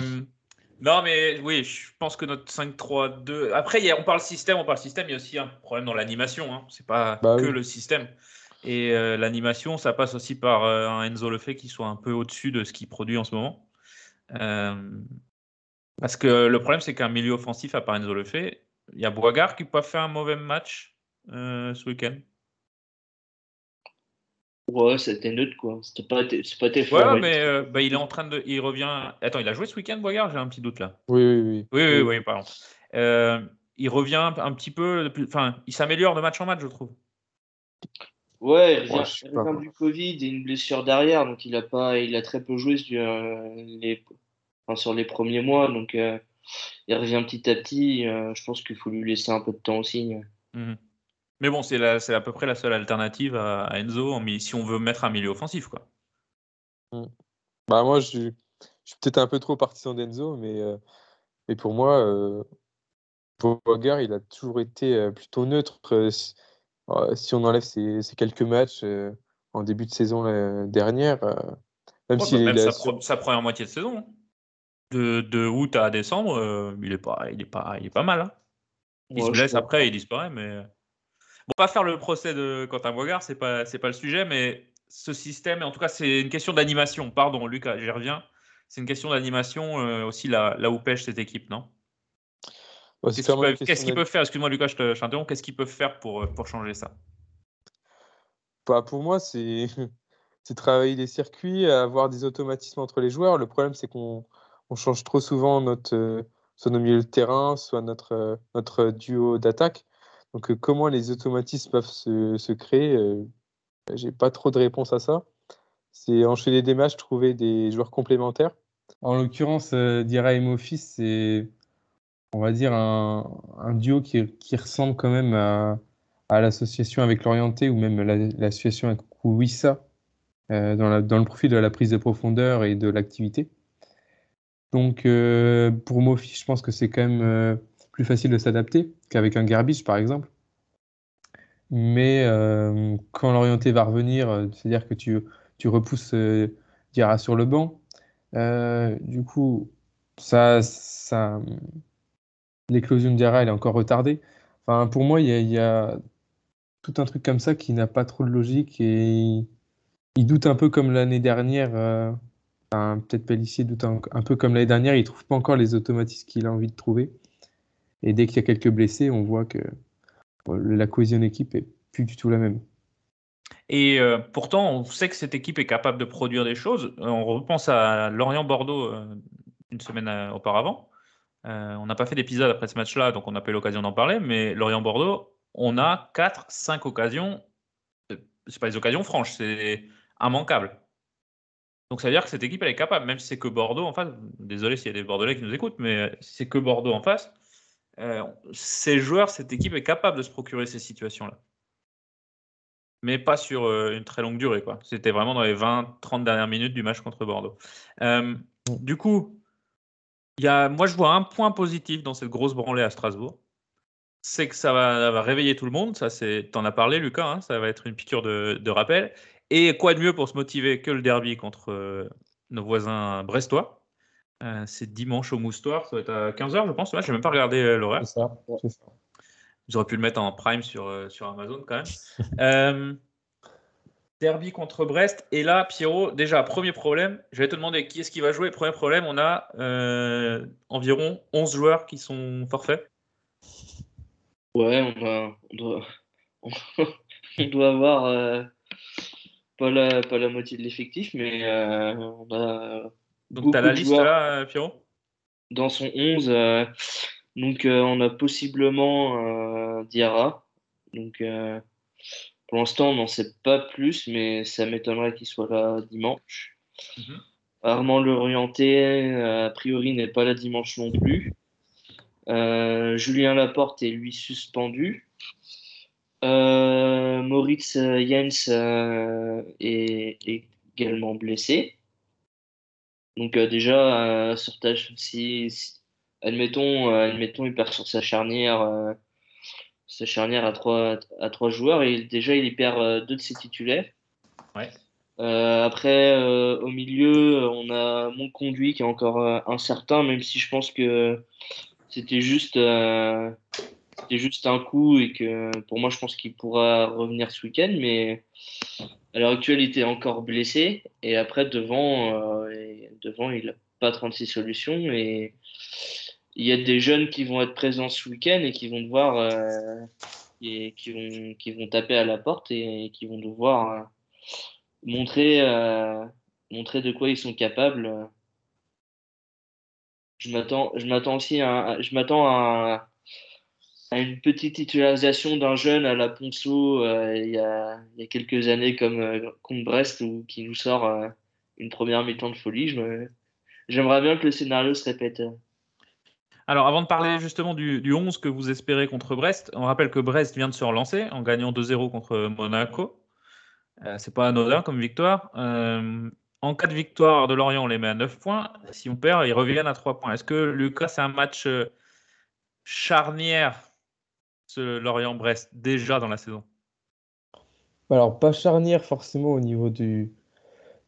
non, mais oui, je pense que notre 5-3-2. Après, on parle système, on parle système. Il y a aussi un problème dans l'animation. Hein. C'est pas bah que le système. Et euh, l'animation, ça passe aussi par un Enzo Lefebvre qui soit un peu au-dessus de ce qu'il produit en ce moment. parce que le problème, c'est qu'un milieu offensif, à part Enzo Lefebvre, il y a Boigard qui peut faire un mauvais match ce week-end. Ouais, c'était neutre, quoi. C'était pas, c'est pas tes Ouais, mais euh, bah, il est en train de. Il revient. Attends, il a joué ce week-end, Boyard J'ai un petit doute là. Oui, oui, oui. Oui, oui, oui, pardon. Euh, il revient un petit peu. Enfin, il s'améliore de match en match, je trouve. Ouais, il revient, du Covid et une blessure derrière, donc il a, pas, il a très peu joué sur les, sur les premiers mois, donc euh, il revient petit à petit. je pense qu'il faut lui laisser un peu de temps aussi. Mmh mais bon, c'est à peu près la seule alternative à, Enzo si on veut mettre un milieu offensif. Quoi. Mm. Bah, moi, je, suis peut-être un peu trop partisan d'Enzo, mais, euh, mais pour moi, euh, il a toujours été euh, plutôt neutre. Euh, si, on enlève ces, quelques matchs en début de saison dernière, même si bah, même sa, première moitié de saison, hein. de, de août à décembre, il, est pas, il, est pas, il est pas mal. Hein. Il se blesse après, il disparaît, mais. Bon, pas faire le procès de Quentin Boigard, c'est pas c'est pas le sujet, mais ce système, en tout cas, c'est une question d'animation. Pardon, Lucas, j'y reviens. C'est une question d'animation euh, aussi là, là où pêche cette équipe, non? Qu'est-ce qu'ils peuvent, faire? Excuse-moi, Lucas, je t'interromps. Qu'est-ce qu'ils peuvent faire pour, euh, pour changer ça? Bah, Pour moi, [LAUGHS] c'est travailler les circuits, avoir des automatismes entre les joueurs. Le problème, c'est qu'on on change trop souvent notre, euh, soit nos milieux de terrain, soit notre, notre duo d'attaque. Donc, euh, comment les automatismes peuvent se, créer euh, J'ai pas trop de réponse à ça. C'est enchaîner des matchs, trouver des joueurs complémentaires. En l'occurrence, euh, Dira et Mofis, c'est, on va dire, un, duo qui, ressemble quand même à, l'association avec l'orienté ou même l'association avec Wissa dans, dans, le profil de la prise de profondeur et de l'activité. Donc, pour Mofis, je pense que c'est quand même plus facile de s'adapter qu'avec un Garbage, par exemple. Mais euh, quand l'orienté va revenir, euh, c'est-à-dire que tu, repousses euh, Diarra sur le banc, du coup, ça, ça, l'éclosion de Diarra, est encore retardée. Enfin, pour moi, il y, a, tout un truc comme ça qui n'a pas trop de logique et il doute un peu comme l'année dernière. peut-être Pellissier doute un, peu comme l'année dernière, il trouve pas encore les automatismes qu'il a envie de trouver. Et dès qu'il y a quelques blessés, on voit que la cohésion d'équipe est plus du tout la même. Et euh, pourtant, on sait que cette équipe est capable de produire des choses. Euh, on repense à Lorient-Bordeaux euh, une semaine auparavant. On n'a pas fait d'épisode après ce match-là, donc on n'a pas eu l'occasion d'en parler. Mais Lorient-Bordeaux, on a 4-5 occasions. C'est pas des occasions franches, c'est immanquable. Donc ça veut dire que cette équipe, elle est capable, même si c'est que Bordeaux en face. Désolé s'il y a des Bordelais qui nous écoutent, mais si c'est que Bordeaux en face, euh, ces joueurs, cette équipe est capable de se procurer ces situations-là. Mais pas sur euh, une très longue durée. C'était vraiment dans les 20-30 dernières minutes du match contre Bordeaux. Euh, du coup, y a, moi, je vois un point positif dans cette grosse branlée à Strasbourg. C'est que ça va, réveiller tout le monde. Ça, c'est, t'en as parlé, Lucas. Hein, ça va être une piqûre de, de, rappel. Et quoi de mieux pour se motiver que le derby contre nos voisins brestois? C'est dimanche au Moustoir, ça va être à 15h, je pense. Je n'ai même pas regardé l'horaire. C'est ça, c'est ça. J'aurais pu le mettre en prime sur, sur Amazon quand même. [LAUGHS] derby contre Brest. Et là, Pierrot, déjà, premier problème. Je vais te demander qui est-ce qui va jouer. Premier problème, on a environ 11 joueurs qui sont forfaits. Ouais, on, doit, [LAUGHS] on doit avoir euh, pas, la, pas la moitié de l'effectif, mais euh, on a. Donc, tu as la liste là, euh, Pierrot? Dans son 11, donc on a possiblement Diarra. Donc, pour l'instant, on n'en sait pas plus, mais ça m'étonnerait qu'il soit là dimanche. Mhm. Armand Lorienté, a priori, n'est pas là dimanche non plus. Euh, Julien Laporte est lui suspendu. Euh, Moritz Jens euh, est, également blessé. Donc déjà, sur si, admettons, admettons, il perd sur sa charnière, sa charnière à trois, à trois joueurs et déjà il y perd deux de ses titulaires. après, au milieu, on a mon conduit qui est encore incertain, même si je pense que c'était juste, euh, c'était juste un coup et que pour moi, je pense qu'il pourra revenir ce week-end. Mais à l'heure actuelle, il était encore blessé. Et après, devant, euh, devant il n'a pas 36 solutions. Et il y a des jeunes qui vont être présents ce week-end et qui vont devoir. Euh, et qui vont, qui vont taper à la porte et, qui vont devoir montrer, montrer de quoi ils sont capables je m'attends, je m'attends aussi à, je m'attends à, une petite titularisation d'un jeune à la Ponceau euh, il, y a, il, y a, quelques années comme euh, contre Brest ou qui nous sort euh, une première mi-temps de folie. J'aimerais bien que le scénario se répète. Alors, avant de parler justement du, du, 11 que vous espérez contre Brest, on rappelle que Brest vient de se relancer en gagnant 2-0 contre Monaco. c'est pas anodin comme victoire. En cas de victoire de Lorient, on les met à 9 points. Si on perd, ils reviennent à 3 points. Est-ce que Lucas, c'est un match euh, charnière, ce Lorient-Brest, déjà dans la saison? Alors, pas charnière forcément au niveau, du,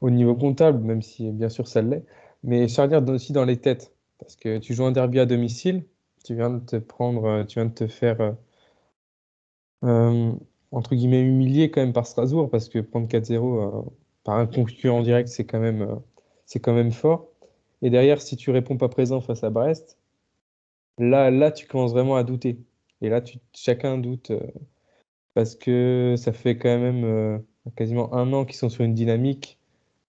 au niveau comptable, même si bien sûr ça l'est, mais charnière aussi dans les têtes. Parce que tu joues un derby à domicile, tu viens de te prendre, euh, tu viens de te faire. Euh, entre guillemets humilié quand même par Strasbourg parce que prendre 4-0 par un concurrent direct, c'est quand, même, euh, c'est quand même fort. Et derrière, si tu réponds pas présent face à Brest, là, là tu commences vraiment à douter. Et là, chacun doute euh, parce que ça fait quand même euh, quasiment un an qu'ils sont sur une dynamique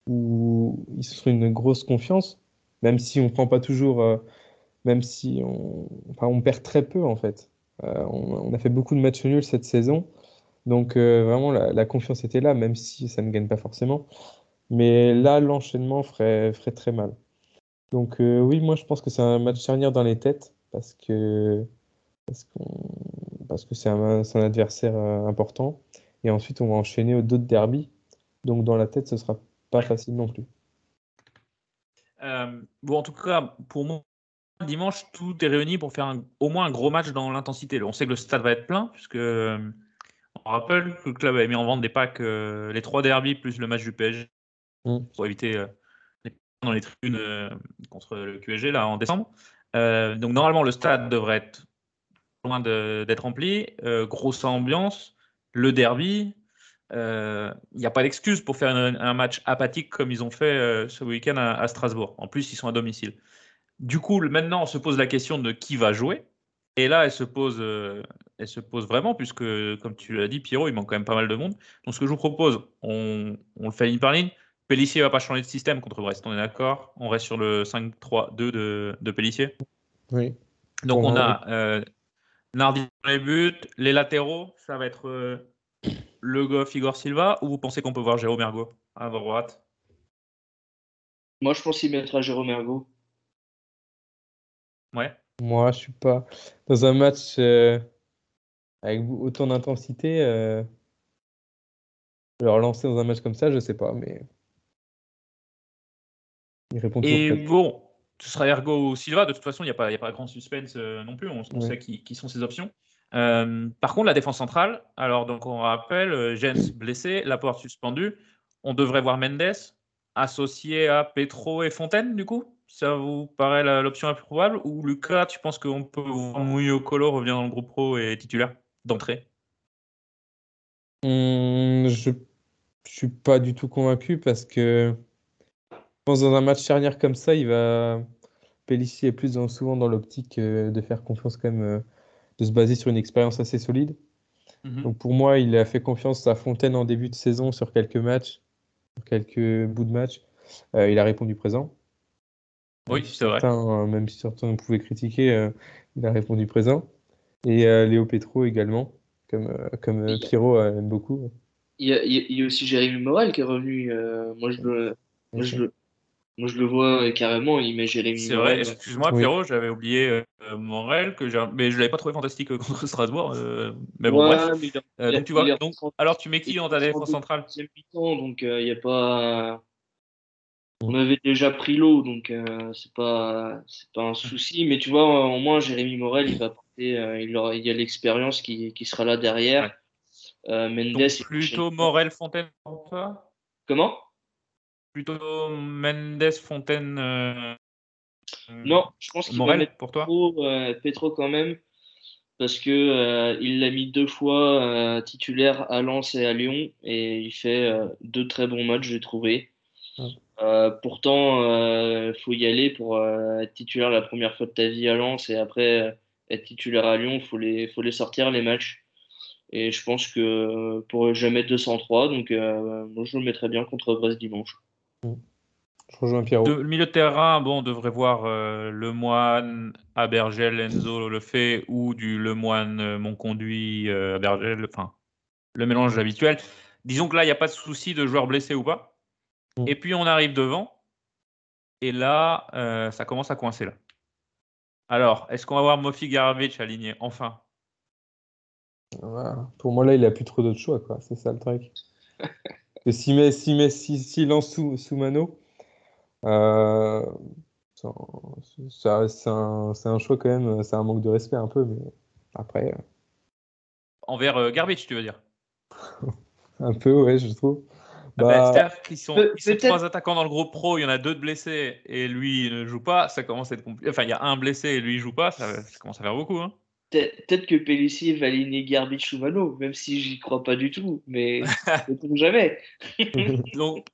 où ils sont sur une grosse confiance, même si on prend pas toujours, même si on, perd très peu en fait. on, a fait beaucoup de matchs nuls cette saison. Donc euh, vraiment, la, confiance était là, même si ça ne gagne pas forcément. Mais là, l'enchaînement ferait, très mal. Donc euh, oui, moi je pense que c'est un match charnière dans les têtes parce que parce, que c'est un, adversaire euh, important. Et ensuite, on va enchaîner d'autres derbies. Donc dans la tête, ce sera pas facile non plus. Bon, en tout cas, pour moi, dimanche, tout est réuni pour faire au moins un gros match dans l'intensité. On sait que le stade va être plein, puisque on rappelle que le club avait mis en vente des packs, euh, les trois derbies plus le match du PSG, mm. pour éviter euh, les dans les tribunes euh, contre le QSG là en décembre. donc normalement le stade devrait être loin d'être rempli, grosse ambiance, le derby. Il n'y a pas d'excuse pour faire un, match apathique comme ils ont fait ce week-end à, Strasbourg. En plus, ils sont à domicile. Du coup, maintenant, on se pose la question de qui va jouer. Et là, elle se pose, euh, elle se pose vraiment, puisque, comme tu l'as dit, Pierrot, il manque quand même pas mal de monde. Donc, ce que je vous propose, on, le fait ligne par ligne. Pellissier va pas changer de système contre Brest, on est d'accord On reste sur le 5-3-2 de, de Pellissier Oui. Donc, on a euh, Nardi dans les buts, les latéraux, ça va être euh, Le Goff, Igor Silva, ou vous pensez qu'on peut voir Jérôme Ergo à droite? Moi, je pense qu'il mettra Jérôme Ergo. Ouais. Moi, je suis pas dans un match euh, avec autant d'intensité. Euh, leur lancer dans un match comme ça, je sais pas, mais il répond Et bon, ce sera Ergo ou Silva. De toute façon, il n'y a, pas, a pas grand suspense euh, non plus. On, sait qui, sont ses options. Par contre, la défense centrale, alors donc on rappelle, Jens blessé, Laporte suspendu. On devrait voir Mendes associé à Petro et Fontaine, du coup? Ça vous paraît l'option la plus probable? Ou Lucas, tu penses qu'on peut voir Mouillot Colo revient dans le groupe pro et titulaire d'entrée? Hum, Je suis pas du tout convaincu parce que je pense dans un match charnière comme ça, il va. Pellissier est plus souvent dans l'optique euh, de faire confiance quand même, euh, de se baser sur une expérience assez solide. Mhm. Donc pour moi, il a fait confiance à Fontaine en début de saison sur quelques matchs, quelques bouts de match. Euh, il a répondu présent. Oui, c'est vrai. même si certains pouvaient critiquer, il a répondu présent. Et Léo Petro également, comme, comme Pierrot aime beaucoup. Il y, a, aussi Jérémy Morel qui est revenu. moi, je le, moi, je le, moi, je le vois carrément, il met Jérémy C'est vrai, excuse-moi, Pierrot, j'avais oublié euh, Morel, que mais je ne l'avais pas trouvé fantastique euh, [LAUGHS] contre Strasbourg. Euh, mais bon, bref. donc, tu vois, donc, alors, tu mets qui dans ta défense centrale Donc, il n'y a pas. On avait déjà pris l'eau, donc c'est pas c'est pas un souci. Mais tu vois, au moins Jérémy Morel, il va porter, il, aura, il y a l'expérience qui, qui, sera là derrière. Mendes. Donc, plutôt Morel Fontaine pour toi? Comment? Plutôt Mendes, Fontaine. Euh, non, je pense qu'il va mettre pour toi euh, Petro quand même, parce que euh, il l'a mis deux fois titulaire à Lens et à Lyon, et il fait deux très bons matchs, j'ai trouvé. pourtant, il faut y aller pour être titulaire la première fois de ta vie à Lens et après être titulaire à Lyon, il faut les, faut les sortir les matchs. Et je pense que pour jamais 203, donc moi je le mettrais bien contre Brest dimanche. Je rejoins Pierrot. le milieu de terrain, bon, on devrait voir euh, Lemoine, Abergel, Enzo le fait, ou du Lemoine, euh, mon conduit, euh, Abergel, enfin, le mélange habituel. Disons que là, il n'y a pas de souci de joueur blessé ou pas. Mm. Et puis, on arrive devant. Et là, ça commence à coincer là. Alors, est-ce qu'on va voir Mofi Garbage aligné enfin? Pour moi, là, il n'a plus trop d'autres choix, quoi. C'est ça le truc. [LAUGHS] S'il met, si lance sous, sous Mano, euh, c'est un, un, choix quand même, c'est un manque de respect un peu, mais après. Euh. Envers euh, Garbage, tu veux dire? [LAUGHS] Un peu, ouais, je trouve. Ah bah, bah ils sont, trois attaquants dans le groupe pro, il y en a deux de blessés et lui il ne joue pas, ça commence à être compliqué. Enfin, il y a un blessé et lui il joue pas, ça, ça commence à faire beaucoup. Hein. Peut-être que Pellissier va aligner Garbage ou Mano, même si j'y crois pas du tout, mais [LAUGHS] ne jamais. [LAUGHS] Donc,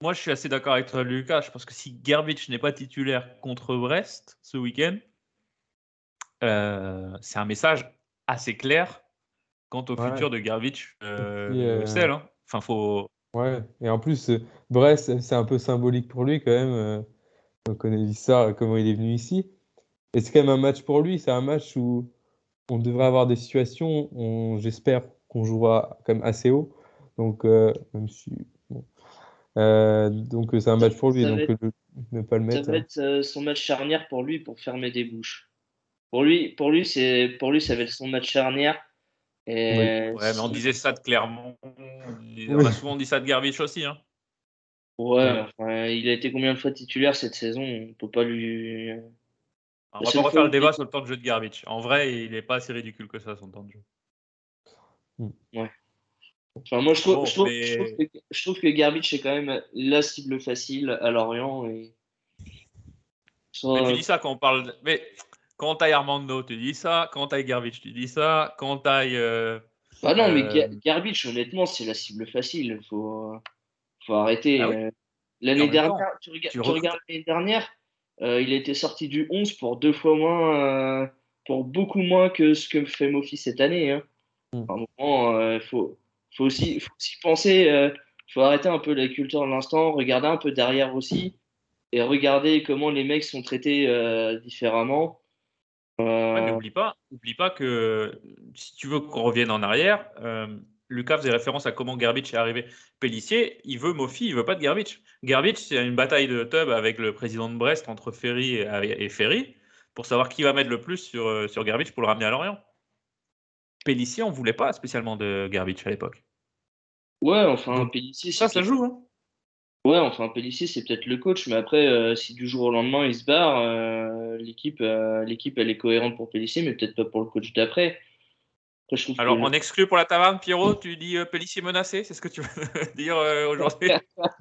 moi je suis assez d'accord avec toi, Lucas. Je pense que si Garbage n'est pas titulaire contre Brest ce week-end, euh, c'est un message assez clair quant au futur de Garbage euh, euh hein. Enfin, faut. Ouais, et en plus, Brest, c'est un peu symbolique pour lui quand même. Euh, on connaît ça, comment il est venu ici. Et c'est quand même un match pour lui. C'est un match où on devrait avoir des situations. On, j'espère qu'on jouera quand même assez haut. Donc, euh, même si. Euh, donc, c'est un match pour lui. donc, ne pas le mettre. Ça va être euh, son match charnière pour lui pour fermer des bouches. Pour lui, pour lui, c'est, pour lui, ça va être son match charnière. Et Ouais, mais on disait ça de Clermont. On a souvent dit ça de Garbage aussi. Hein. Ouais, enfin, il a été combien de fois titulaire cette saison? On peut pas lui. On va pas refaire le débat sur le temps de jeu de Garbage. En vrai, il n'est pas si ridicule que ça, son temps de jeu. Hmm. Ouais. Enfin, moi, je trouve, je, trouve, que, je trouve, que, Garbage est quand même la cible facile à Lorient. Et... Mais tu dis ça quand on parle. Mais quand t'ailles Armando, tu dis ça. Quand t'ailles Garbage, tu dis ça. Quand t'ailles. Euh... Ah non, mais euh... Garbage, honnêtement, c'est la cible facile. Il faut, faut arrêter. Ah euh, l'année dernière, tu, tu regardes l'année dernière, euh, il a été sorti du 11 pour deux fois moins, euh, pour beaucoup moins que ce que fait Mofi cette année. Hein. Mm. il euh, faut, faut, aussi, faut aussi penser, il faut arrêter un peu la culture de l'instant, regarder un peu derrière aussi, et regarder comment les mecs sont traités différemment. n'oublie pas, oublie pas que si tu veux qu'on revienne en arrière, Lucas faisait référence à comment Garbage est arrivé. Pellissier, il veut Mofi, il veut pas de Garbage. Garbage, c'est une bataille de tub avec le président de Brest entre Ferry et, Ferry pour savoir qui va mettre le plus sur, euh, sur pour le ramener à Lorient. Pellissier, on voulait pas spécialement de Garbage à l'époque. Ouais, enfin, Pellissier. Ça, ça joue, hein. Ouais, enfin, Pellissier, c'est peut-être le coach, mais après, euh, si du jour au lendemain il se barre, euh, l'équipe, l'équipe, elle est cohérente pour Pellissier, mais peut-être pas pour le coach d'après. Alors, on exclut pour la taverne, Pierrot, tu dis euh, menacé, c'est ce que tu veux [LAUGHS] dire euh, aujourd'hui?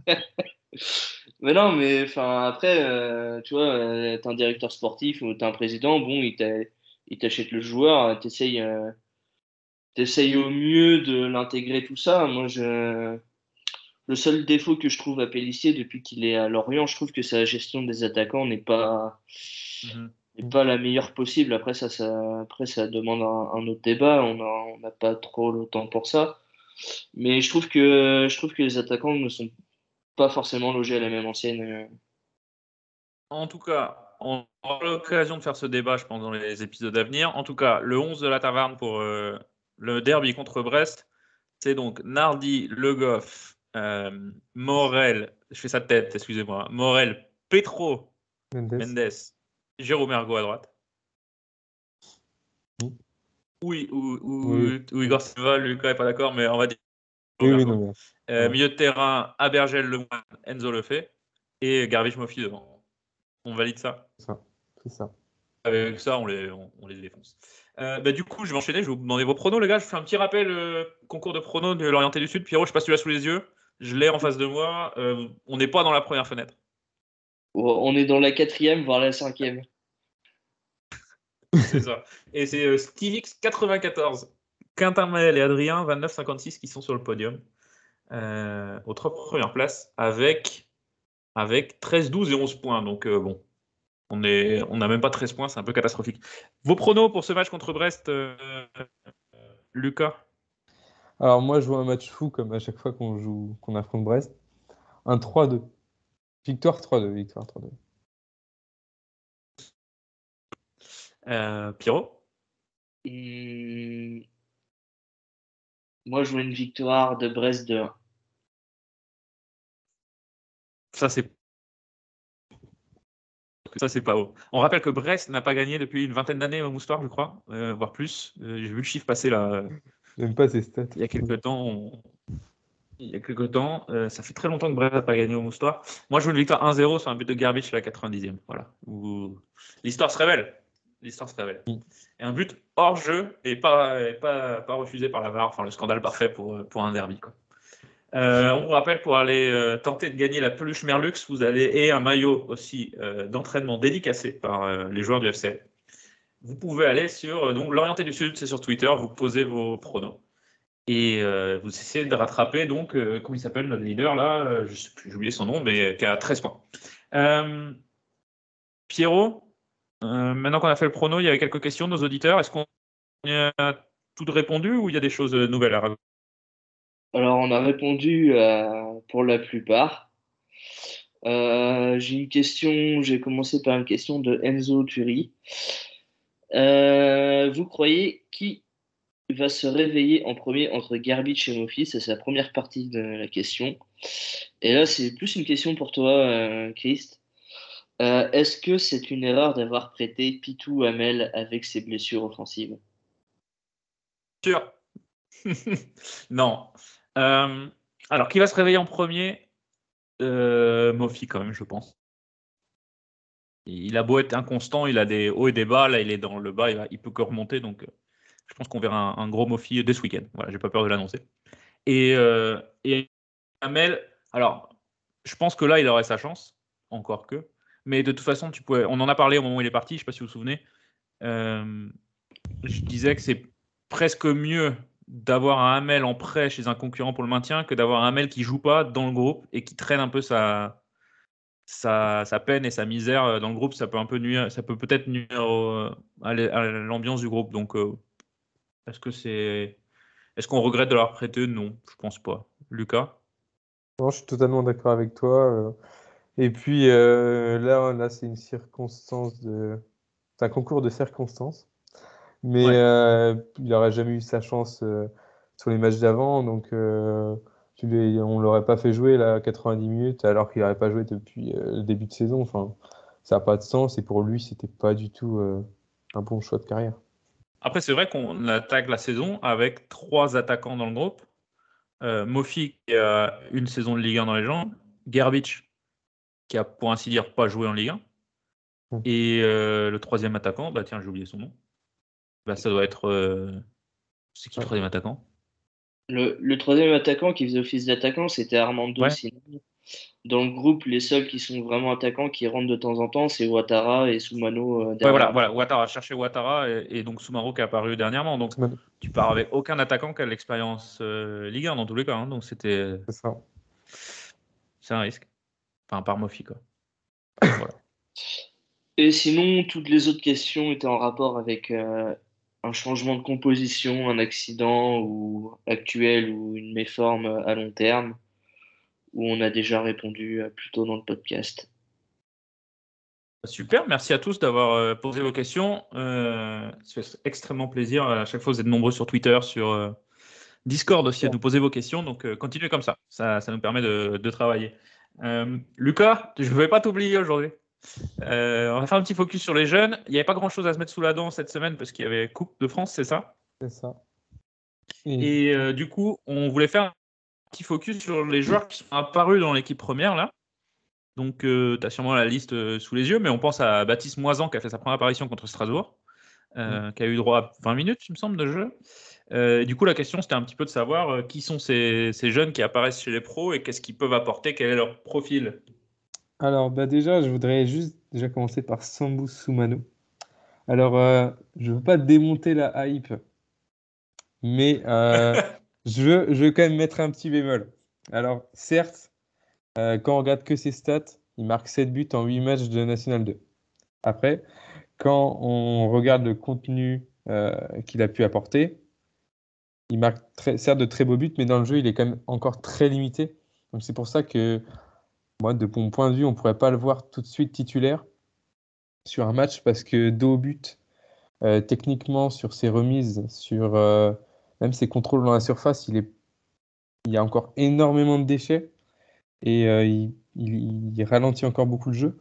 [LAUGHS] Mais non, mais enfin après, euh, tu vois, euh, t'es un directeur sportif ou t'es un président, bon, il t'achète le joueur, t'essayes t'essayes au mieux de l'intégrer tout ça. Moi, je le seul défaut que je trouve à Pellissier depuis qu'il est à Lorient, je trouve que sa gestion des attaquants n'est pas mhm. Pas la meilleure possible. Après ça, ça après ça demande un, autre débat. On n'a pas trop le temps pour ça. Mais je trouve que je trouve que les attaquants ne sont pas forcément logés à la même ancienne. En tout cas, on aura l'occasion de faire ce débat, je pense, dans les épisodes à venir. En tout cas, le 11 de la taverne pour euh, le derby contre Brest, c'est donc Nardi, Le Goff, euh, Morel, je fais sa tête, excusez-moi, Morel, Petro, Mendes, Jérôme Ergo à droite. Oui, ou, ou, Igor Silva, Lucas n'est pas d'accord, mais on va dire. Euh, milieu de terrain, Abergel, Le Enzo le fait, et Garbiche Mofi devant. On valide ça C'est ça. Avec ça, on les, on, les défonce. Euh, bah, du coup, je vais enchaîner, je vais vous demander vos pronos, les gars. Je fais un petit rappel euh, concours de pronos de l'Orienté du Sud. Pierrot, je passe l'as sous les yeux. Je l'ai en face de moi. on n'est pas dans la première fenêtre. On est dans la quatrième, voire la cinquième. C'est ça. Et c'est euh, SteveX94, Quentin Maël et Adrien 2956 qui sont sur le podium euh, aux trois premières places avec, avec 13, 12 et 11 points. Donc euh, bon, on n'a on même pas 13 points, c'est un peu catastrophique. Vos pronos pour ce match contre Brest, euh, Lucas? Alors moi je vois un match fou comme à chaque fois qu'on joue qu'on affronte Brest. Un 3-2. Victoire 3-2, victoire 3-2. Euh, Pierrot Moi, je vois une victoire de Brest de 1. Ça, c'est. Ça, c'est pas haut. On rappelle que Brest n'a pas gagné depuis une vingtaine d'années au Moustoir, je crois, euh, voire plus. Euh, j'ai vu le chiffre passer là. J'aime pas ces stats. Il y a quelques temps. Il y a quelques temps, ça fait très longtemps que Brest n'a pas gagné au Moustoir. Moi, je veux une victoire 1-0 sur un but de Garbage à la 90e. Voilà. L'histoire se révèle l'histoire se révèle. Et un but hors jeu et pas, pas, pas refusé par la VAR, enfin le scandale parfait pour, pour un derby. Quoi. Euh, on vous rappelle pour aller euh, tenter de gagner la peluche Merlux, vous avez et un maillot aussi euh, d'entraînement dédicacé par les joueurs du FC. Vous pouvez aller sur donc l'orienté du sud, c'est sur Twitter, vous posez vos pronos et vous essayez de rattraper donc comment il s'appelle notre leader là, j'ai oublié son nom, mais qui a 13 points. Pierrot, euh, maintenant qu'on a fait le prono, il y avait quelques questions de nos auditeurs. Est-ce qu'on a tout répondu ou il y a des choses nouvelles à raconter? Alors, on a répondu euh, pour la plupart. Euh, j'ai une question, j'ai commencé par une question de Enzo Turi. vous croyez qui va se réveiller en premier entre Garbage et Mofi C'est sa première partie de la question. Et là, c'est plus une question pour toi, Christ. Euh, est-ce que c'est une erreur d'avoir prêté Pitou Hamel avec ses blessures offensives? Sûr. [LAUGHS] non. Euh, alors, qui va se réveiller en premier? Euh, quand même, je pense. Il a beau être inconstant, il a des hauts et des bas. Là, il est dans le bas, il, il peut que remonter. Donc, je pense qu'on verra un, gros Mofi dès ce week-end. Voilà, j'ai pas peur de l'annoncer. Et, et alors, je pense que là, il aurait sa chance, encore que. Mais de toute façon, tu pouvais... on en a parlé au moment où il est parti, je ne sais pas si vous vous souvenez. Euh, je disais que c'est presque mieux d'avoir un Hamel en prêt chez un concurrent pour le maintien que d'avoir un Hamel qui joue pas dans le groupe et qui traîne un peu sa, sa, peine et sa misère dans le groupe. Ça peut un peu nuire, ça peut peut-être nuire à l'ambiance du groupe. Donc, euh, est-ce que c'est, est-ce qu'on regrette de leur prêter Non, je pense pas. Lucas? Non, je suis totalement d'accord avec toi. Et puis euh, là, là c'est une circonstance de. C'est un concours de circonstances. Mais euh, il n'aurait jamais eu sa chance euh, sur les matchs d'avant. Donc tu les, on ne l'aurait pas fait jouer là 90 minutes alors qu'il n'aurait pas joué depuis le début de saison. Enfin, ça n'a pas de sens. Et pour lui, c'était pas du tout un bon choix de carrière. Après, c'est vrai qu'on attaque la saison avec trois attaquants dans le groupe. Mofi qui a une saison de Ligue 1 dans les jambes. Gerbich qui a pour ainsi dire pas joué en Ligue 1. Mmh. Et euh, le troisième attaquant, bah tiens, j'ai oublié son nom. Bah, ça doit être. Euh, c'est qui le troisième attaquant? Le, le, troisième attaquant qui faisait office d'attaquant, c'était Armando dans le groupe, les seuls qui sont vraiment attaquants qui rentrent de temps en temps, c'est Ouattara et Soumano. Euh, ouais, voilà, voilà, Ouattara, chercher Ouattara et, donc Soumaro qui est apparu dernièrement. Donc tu pars avec aucun attaquant qui a l'expérience euh, Ligue 1 dans tous les cas. Hein. donc c'était. C'est ça. C'est un risque. Enfin, par Mofi, quoi. voilà. Et sinon, toutes les autres questions étaient en rapport avec euh, un changement de composition, un accident ou actuel ou une méforme à long terme où on a déjà répondu euh, plus tôt dans le podcast. Super, merci à tous d'avoir euh, posé vos questions. Euh, ça fait extrêmement plaisir. À chaque fois, vous êtes nombreux sur Twitter, sur Discord aussi à nous poser vos questions. Donc, continuez comme ça. ça. nous permet de, travailler. Lucas, je ne vais pas t'oublier aujourd'hui. on va faire un petit focus sur les jeunes. Il n'y avait pas grand-chose à se mettre sous la dent cette semaine parce qu'il y avait Coupe de France, c'est ça? C'est ça. Et du coup, on voulait faire petit focus sur les joueurs qui sont apparus dans l'équipe première là. Donc, euh, tu as sûrement la liste euh, sous les yeux, mais on pense à Baptiste Moisan qui a fait sa première apparition contre Strasbourg, euh, mm. qui a eu droit à 20 minutes, il me semble, de jeu. Du coup, la question, c'était un petit peu de savoir qui sont ces, jeunes qui apparaissent chez les pros et qu'est-ce qu'ils peuvent apporter, quel est leur profil? Alors, bah déjà, je voudrais juste déjà commencer par Sambou Soumano. Alors, je ne veux pas démonter la hype, mais [LAUGHS] je veux, je veux quand même mettre un petit bémol. Alors, certes, euh, quand on regarde que ses stats, il marque 7 buts en 8 matchs de National 2. Après, quand on regarde le contenu euh, qu'il a pu apporter, il marque de très beaux buts, mais dans le jeu, il est quand même encore très limité. Donc c'est pour ça que, moi, de mon point de vue, on ne pourrait pas le voir tout de suite titulaire sur un match parce que dos au but, euh, techniquement, sur ses remises, sur même ses contrôles dans la surface, il, est, il y a encore énormément de déchets et euh, il, ralentit encore beaucoup le jeu.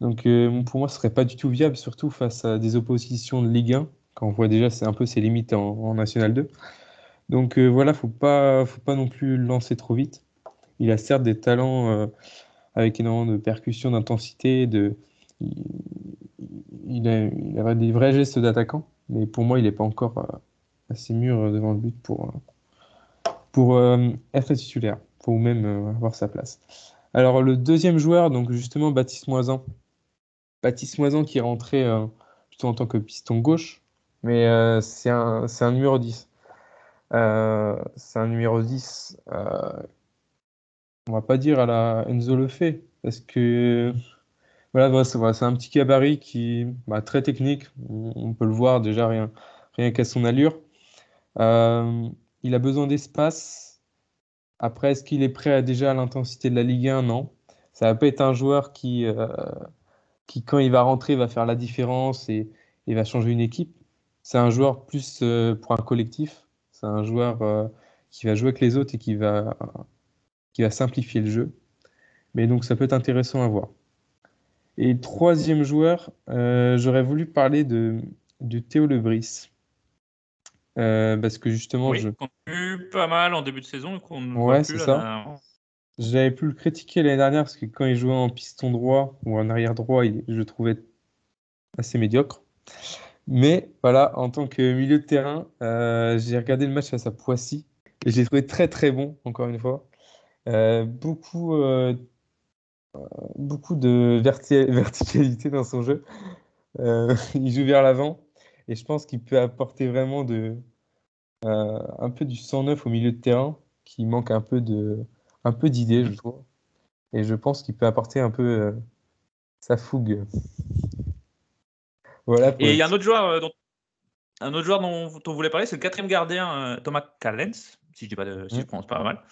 Donc euh, pour moi, ce serait pas du tout viable, surtout face à des oppositions de Ligue 1, quand on voit déjà un peu ses limites en, National 2. Donc euh, voilà, faut pas, faut pas non plus le lancer trop vite. Il a certes des talents avec énormément de percussion, d'intensité, de, il, a, des vrais gestes d'attaquant, mais pour moi, il n'est pas encore assez mûr devant le but pour, euh, euh, être titulaire, pour même euh, avoir sa place. Alors le deuxième joueur, donc justement Baptiste Moisan. Baptiste Moisan qui est rentré plutôt en tant que piston gauche, mais c'est un, un, numéro 10. C'est un numéro 10, on va pas dire à la Enzo le fait, parce que voilà, c'est un petit gabarit qui bah, très technique, on peut le voir déjà rien, rien qu'à son allure. Euh, il a besoin d'espace. Après, est-ce qu'il est prêt déjà à l'intensité de la Ligue 1 Non. Ça va pas être un joueur qui, euh, qui, quand il va rentrer, va faire la différence et, va changer une équipe. C'est un joueur plus euh, pour un collectif. C'est un joueur qui va jouer avec les autres et qui va, qui va simplifier le jeu. Mais donc, ça peut être intéressant à voir. Et troisième joueur, j'aurais voulu parler de, de Théo Lebris. Euh, parce que justement, oui, je... qu'on a vu pas mal en début de saison qu'on ouais, c'est ça. J'avais pu le critiquer l'année dernière parce que quand il jouait en piston droit ou en arrière droit, je le trouvais assez médiocre. Mais voilà, en tant que milieu de terrain, euh, j'ai regardé le match face à Poissy et j'ai trouvé très très bon, encore une fois. Euh, beaucoup, beaucoup de [LAUGHS] verticalité dans son jeu. [LAUGHS] il joue vers l'avant. Et je pense qu'il peut apporter vraiment de, euh, un peu du 109 au milieu de terrain, qui manque un peu d'idées, je trouve. Et je pense qu'il peut apporter un peu euh, sa fougue. Voilà. Et il y a un autre joueur euh, dont, un autre joueur dont, on voulait parler, c'est le quatrième gardien Thomas Callens, si je dis pas de, si je prononce pas mal.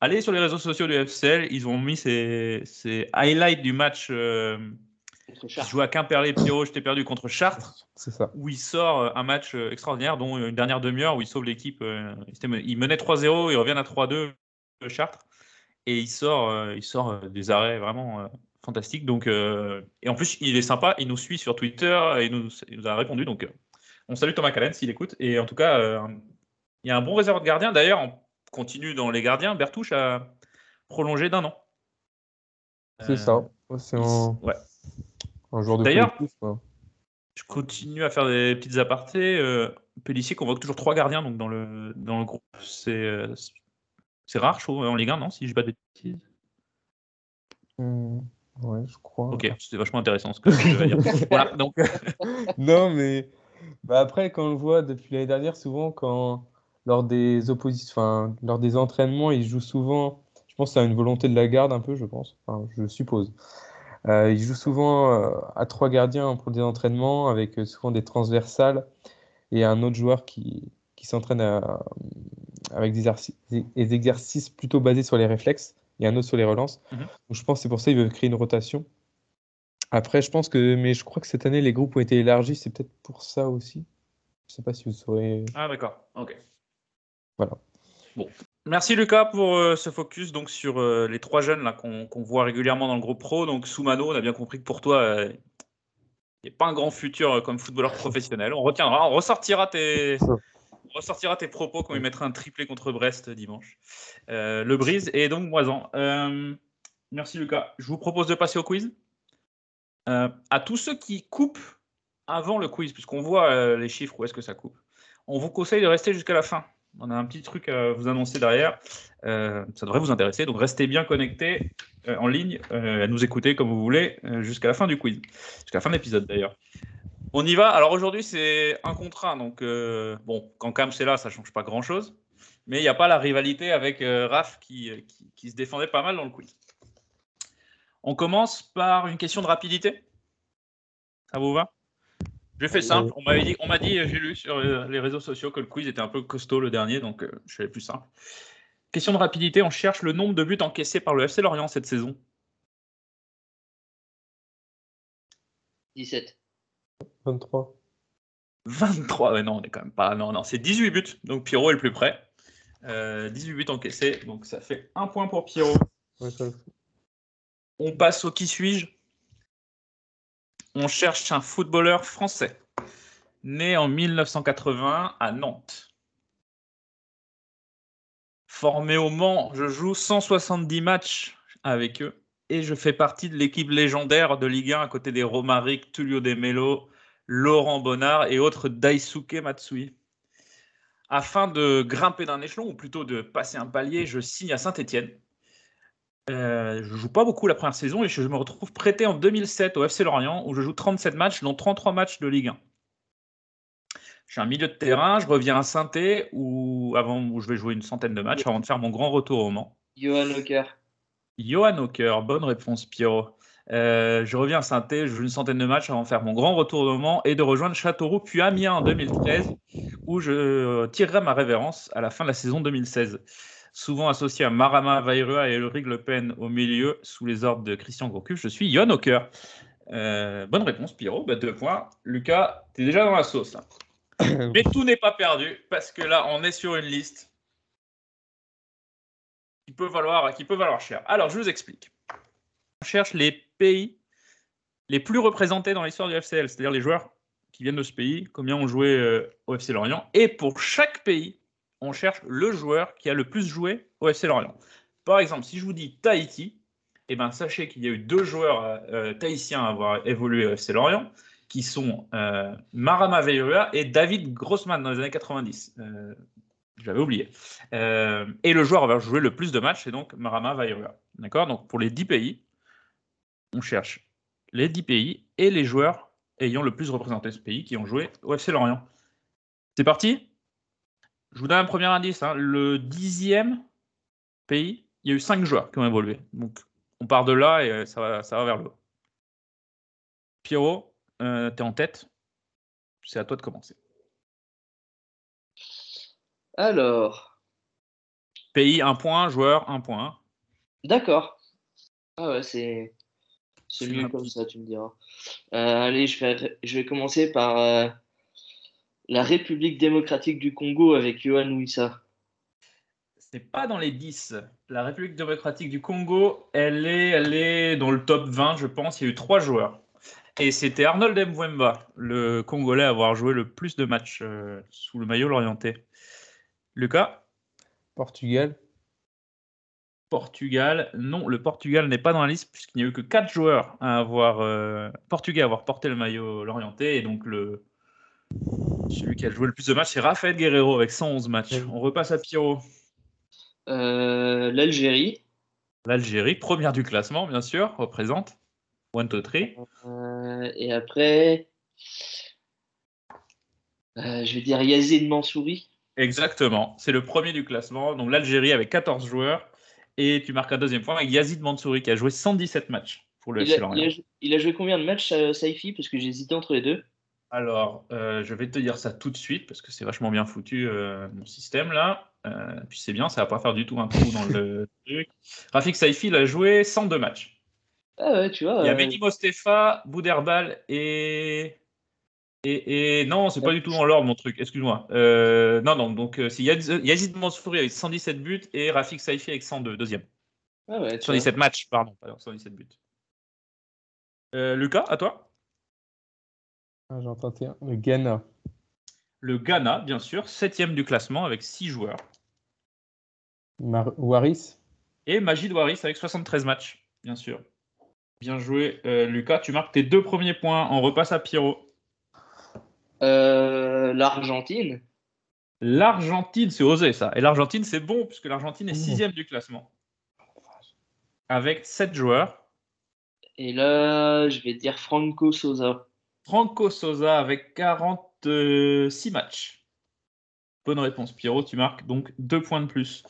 allez sur les réseaux sociaux du FCL, ils ont mis ces, ces highlights du match je joue à Quimperlé, Pierrot, je t'ai perdu contre Chartres. C'est ça. Où il sort euh, un match euh, extraordinaire, dont une dernière demi-heure où il sauve l'équipe. Euh, il menait 3-0, il revient à 3-2 Chartres. Et il sort, il sort des arrêts vraiment fantastiques. Donc, et en plus, il est sympa, il nous suit sur Twitter et il nous, nous a répondu. Donc, on salue Thomas Callen s'il écoute. Et en tout cas, il y a un bon réservoir de gardien. D'ailleurs, on continue dans les gardiens. Bertouche a prolongé d'un an. C'est ça. C'est Ouais. D'ailleurs, je continue à faire des petites apartés. Euh, Pellissier convoque toujours trois gardiens donc dans, le, dans le groupe. C'est, euh, c'est rare, je trouve, en Ligue 1, non Si je pas de bêtises? Mmh, ouais, je crois. Ok, c'était vachement intéressant ce que je vais dire. [LAUGHS] voilà, donc. [LAUGHS] non, mais bah, après, quand on le voit depuis l'année dernière, souvent, quand lors des oppositions, lors des entraînements, il joue souvent. Je pense que c'est une volonté de la garde, un peu, je pense. Enfin, je suppose. Euh, il joue souvent euh, à trois gardiens pour des entraînements, avec euh, souvent des transversales et un autre joueur qui, qui s'entraîne avec des, des, exercices plutôt basés sur les réflexes et un autre sur les relances. Mhm. Donc, je pense que c'est pour ça qu'il veut créer une rotation. Après, je pense que, mais je crois que cette année, les groupes ont été élargis, c'est peut-être pour ça aussi. Je sais pas si vous saurez. Ah, d'accord, ok. Voilà. Bon. Merci Lucas pour euh, ce focus donc sur euh, les trois jeunes là qu'on voit régulièrement dans le groupe pro. Donc Soumano, on a bien compris que pour toi, euh, il n'y a pas un grand futur comme footballeur professionnel. On retiendra, on ressortira tes, ressortira tes propos quand il mettra un triplé contre Brest dimanche. le brise et donc Moisan. merci Lucas. Je vous propose de passer au quiz. à tous ceux qui coupent avant le quiz, puisqu'on voit les chiffres où est-ce que ça coupe, on vous conseille de rester jusqu'à la fin on a un petit truc à vous annoncer derrière. Euh, ça devrait vous intéresser. Donc restez bien connectés euh, en ligne, euh, à nous écouter comme vous voulez, jusqu'à la fin du quiz. Jusqu'à la fin de l'épisode d'ailleurs. On y va. Alors aujourd'hui, c'est un contre un. Donc bon, quand Cam c'est là, ça change pas grand chose. Mais il n'y a pas la rivalité avec Raph qui, qui, se défendait pas mal dans le quiz. On commence par une question de rapidité. Ça vous va? J'ai fait simple. On m'a dit, dit, j'ai lu sur les réseaux sociaux que le quiz était un peu costaud le dernier, donc euh, je fais plus simple. Question de rapidité, on cherche le nombre de buts encaissés par le FC Lorient cette saison. 17. 23. 23, ouais, non, on est quand même pas. Non, non, c'est 18 buts. Donc Pierrot est le plus près. 18 euh, buts encaissés, donc ça fait un point pour Pierrot. On passe au qui suis-je? On cherche un footballeur français, né en 1980 à Nantes. Formé au Mans, je joue 170 matchs avec eux et je fais partie de l'équipe légendaire de Ligue 1 à côté des Romaric, Tullio De Mello, Laurent Bonnard et autres Daisuke Matsui. Afin de grimper d'un échelon, ou plutôt de passer un palier, je signe à Saint-Etienne euh, je joue pas beaucoup la première saison et je me retrouve prêté en 2007 au FC Lorient où je joue 37 matchs, dont 33 matchs de Ligue 1. Je suis un milieu de terrain, je reviens à saint où, avant, où je vais jouer une centaine de matchs avant de faire mon grand retour au Mans. Johan Hocker. Johan Hocker, bonne réponse Pierrot. Euh, je reviens à saint je joue une centaine de matchs avant de faire mon grand retour au Mans et de rejoindre Châteauroux puis Amiens en 2013 où je tirerai ma révérence à la fin de la saison 2016 souvent associé à Marama Vairua et Ulrich Le Pen au milieu, sous les ordres de Christian Gourcuff. Je suis Johan Hocker. Euh, bonne réponse, Pierrot. Bah, deux points. Lucas, tu es déjà dans la sauce. [COUGHS] Mais tout n'est pas perdu, parce que là, on est sur une liste qui peut valoir, qui peut valoir cher. Alors, je vous explique. On cherche les pays les plus représentés dans l'histoire du FCL, c'est-à-dire les joueurs qui viennent de ce pays, combien ont joué euh, au FC Lorient. Et pour chaque pays, on cherche le joueur qui a le plus joué au FC Lorient. Par exemple, si je vous dis Tahiti, eh ben, sachez qu'il y a eu deux joueurs euh, tahitiens à avoir évolué au FC Lorient, qui sont euh, Marama Veirua et David Grossman dans les années 90. Euh, J'avais oublié. Euh, et le joueur avoir joué le plus de matchs, c'est donc Marama Veirua. D'accord? Donc pour les 10 pays, on cherche les 10 pays et les joueurs ayant le plus représenté ce pays qui ont joué au FC Lorient. C'est parti? Je vous donne un premier indice. Hein. Le dixième pays, il y a eu cinq joueurs qui ont évolué. Donc, on part de là et ça va, ça va vers le haut. Pierrot, euh, tu es en tête. C'est à toi de commencer. Alors. Pays, un point. Joueur, un point. D'accord. Ah ouais, c'est. C'est mieux comme ça, tu me diras. Euh, allez, je vais, je vais commencer par euh, la République démocratique du Congo avec Yohan Wissa C'est pas dans les 10. La République démocratique du Congo, elle est, elle est dans le top 20, je pense. Il y a eu trois joueurs. Et c'était Arnold Mwemba, le Congolais à avoir joué le plus de matchs euh, sous le maillot l'orienté. Lucas Portugal. Portugal, non, le Portugal n'est pas dans la liste puisqu'il n'y a eu que quatre joueurs à avoir euh, portugais à avoir porté le maillot l'orienté et donc le celui qui a joué le plus de matchs, c'est Rafael Guerrero avec 111 matchs. On repasse à Pierrot. Euh, L'Algérie. L'Algérie, première du classement, bien sûr, représente. One, two, three. Euh, et après, euh, je vais dire Yazid Mansouri. Exactement, c'est le premier du classement. Donc l'Algérie avec 14 joueurs. Et tu marques un deuxième point avec Yazid Mansouri qui a joué 117 matchs pour le il a, il, a, il a, joué combien de matchs, euh, Saifi? Parce que j'hésitais entre les deux. Alors, euh, je vais te dire ça tout de suite parce que c'est vachement bien foutu euh, mon système là. Puis c'est bien, ça va pas faire du tout un trou dans le [LAUGHS] truc. Rafik Saifi, il a joué 102 matchs. Ah ouais, tu vois. Il y a Benny Mostefa, Bouderbal et. Et, et non, c'est pas du tout dans l'ordre mon truc, excuse-moi. Euh, non, non, donc c'est Yazid Mansouri avec 117 buts et Rafik Saifi avec 102, deuxième. Ah ouais, 117 matchs, pardon, pardon 117 buts. Lucas, à toi? Ah, J'en tenté un. Le Ghana. Le Ghana, bien sûr, septième du classement avec 6 joueurs. Mar Waris? Et Magid Waris avec 73 matchs, bien sûr. Bien joué, euh, Lucas. Tu marques tes deux premiers points. On repasse à Pierrot. Euh, L'Argentine. L'Argentine, c'est osé ça. Et l'Argentine, c'est bon, puisque l'Argentine est sixième du classement. Avec 7 joueurs. Et là, je vais dire Franco Sosa. Franco Sosa avec 46 matchs. Bonne réponse, Pierrot. Tu marques donc deux points de plus.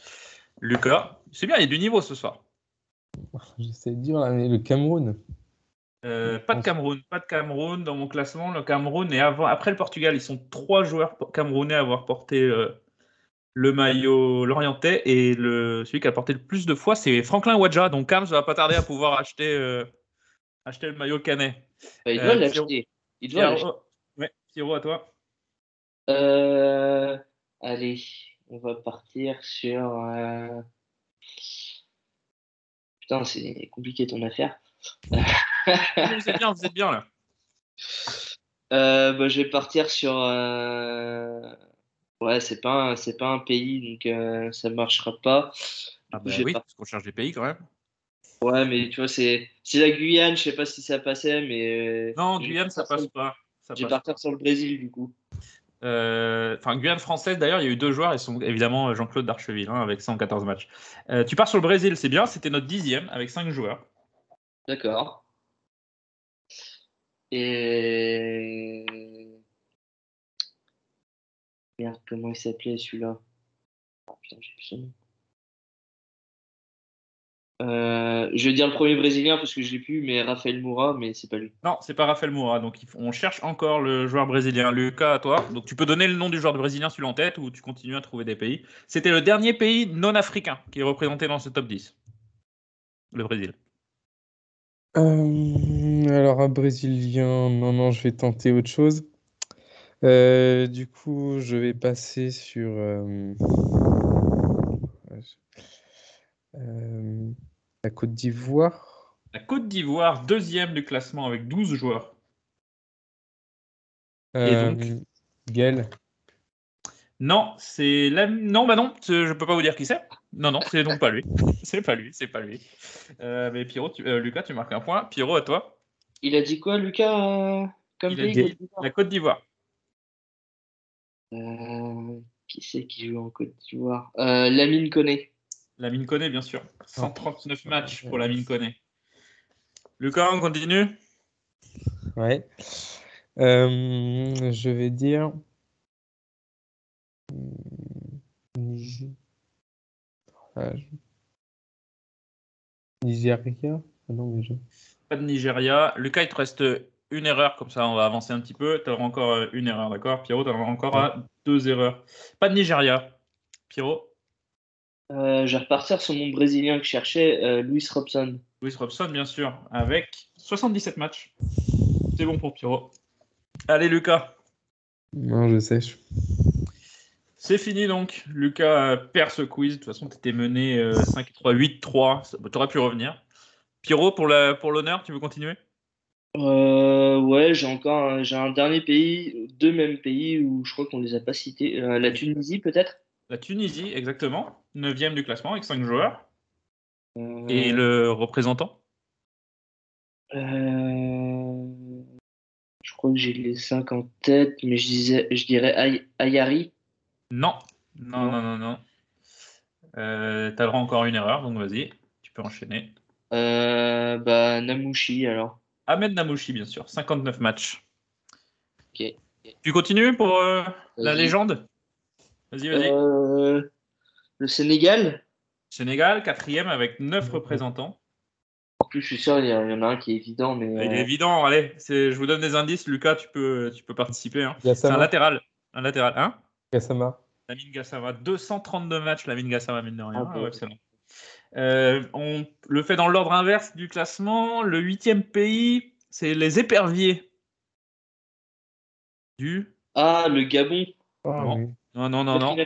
Lucas, c'est bien, il y a du niveau ce soir. J'essaie de dire le Cameroun. Euh, pas de Cameroun, pas de Cameroun dans mon classement. Le Cameroun est avant, après le Portugal, ils sont trois joueurs camerounais à avoir porté euh, le maillot l'orientais et le, celui qui a porté le plus de fois, c'est Franklin Wadja. Donc Carl, ça va pas tarder à pouvoir acheter, euh, acheter le maillot canet. Bah, il doit l'acheter. Il doit l'acheter. Ouais, Pierrot, à toi. allez, on va partir sur. Putain, c'est compliqué ton affaire. [LAUGHS] vous êtes bien, vous êtes bien là. Euh, bah, je vais partir sur. Euh... Ouais, c'est pas un, c'est pas un pays, donc euh, ça marchera pas. Ah bah oui, parce qu'on cherche des pays quand même. Ouais, mais tu vois, c'est, c'est la Guyane. Je sais pas si ça passait, mais. Non, Guyane, ça passe pas. je vais partir sur le Brésil du coup. Euh, enfin, Guyane française, d'ailleurs, il y a eu deux joueurs, ils sont évidemment Jean-Claude Darcheville, hein, avec 114 matchs. Euh, tu pars sur le Brésil, c'est bien, c'était notre dixième, avec cinq joueurs. D'accord. Et. Merde, comment il s'appelait celui-là? Nom. Euh, je vais dire le premier brésilien parce que je l'ai plus, mais Rafael Moura, mais c'est pas lui. Non, c'est pas Rafael Moura. Donc on cherche encore le joueur brésilien. Lucas, à toi. Donc tu peux donner le nom du joueur brésilien sur en tête ou tu continues à trouver des pays. C'était le dernier pays non africain qui est représenté dans ce top 10. Le Brésil. Euh, alors un brésilien, non, non, je vais tenter autre chose. Euh, du coup, je vais passer sur. Euh, la Côte d'Ivoire. La Côte d'Ivoire, deuxième du classement avec 12 joueurs. Euh, Et donc Gaël. Non, c'est la... non, bah non, je peux pas vous dire qui c'est. Non, non, c'est donc pas lui. [LAUGHS] c'est pas lui, c'est pas lui. Euh, mais Pierrot, euh, Lucas, tu marques un point. Pierrot, à toi. Il a dit quoi, Lucas comme Il a dit la Côte d'Ivoire. qui c'est qui joue en Côte d'Ivoire? Lamine connaît. La mine connaît, bien sûr. 139 matchs pour la mine connaît. Lucas, on continue? Ouais. Euh, je vais dire. Nigeria ah non, mais Pas de Nigeria. Lucas, il te reste une erreur, comme ça on va avancer un petit peu. Tu auras encore euh, une erreur, d'accord? Pierrot, tu auras encore à deux erreurs. Pas de Nigeria. Pierrot? Euh, je vais repartir sur mon Brésilien que je cherchais, euh, Luis Robson. Luis Robson, bien sûr, avec 77 matchs. C'est bon pour Pierrot. Allez, Lucas. Non, je sèche. C'est fini donc. Lucas perd ce quiz. De toute façon, tu étais mené 5-3, 8-3. Tu aurais pu revenir. Pierrot, pour l'honneur, pour tu veux continuer? Euh, Ouais, j'ai encore j'ai un dernier pays, deux mêmes pays où je crois qu'on les a pas cités. Euh, la Tunisie, peut-être? La Tunisie, exactement. 9 du classement avec 5 joueurs. Et le représentant? Euh, Je crois que j'ai les 5 en tête, mais je, disais, je dirais Ayari. Non, non, non, non, non. Euh, T'as le droit encore une erreur, donc vas-y. Tu peux enchaîner. Euh, bah, Namouchi alors. Ahmed Namouchi, bien sûr. 59 matchs. Ok. Tu continues pour euh, la légende? Vas-y, vas-y. Euh, le Sénégal? Sénégal, quatrième avec 9 représentants. En plus, je suis sûr, il y, a- il y en a un qui est évident, mais. Il est évident, allez, c'est- je vous donne des indices. Lucas, tu peux, tu peux participer. hein. C'est un latéral. Un latéral. Hein? Gassama. Lamine Gassama, 232 matchs, Lamine Gassama, mine de rien. Ah, Ah ouais, excellent. Euh, on le fait dans l'ordre inverse du classement. Le huitième pays, c'est les éperviers. Du. Ah, le Gabon. Ah, Non. oui. Non, non, non,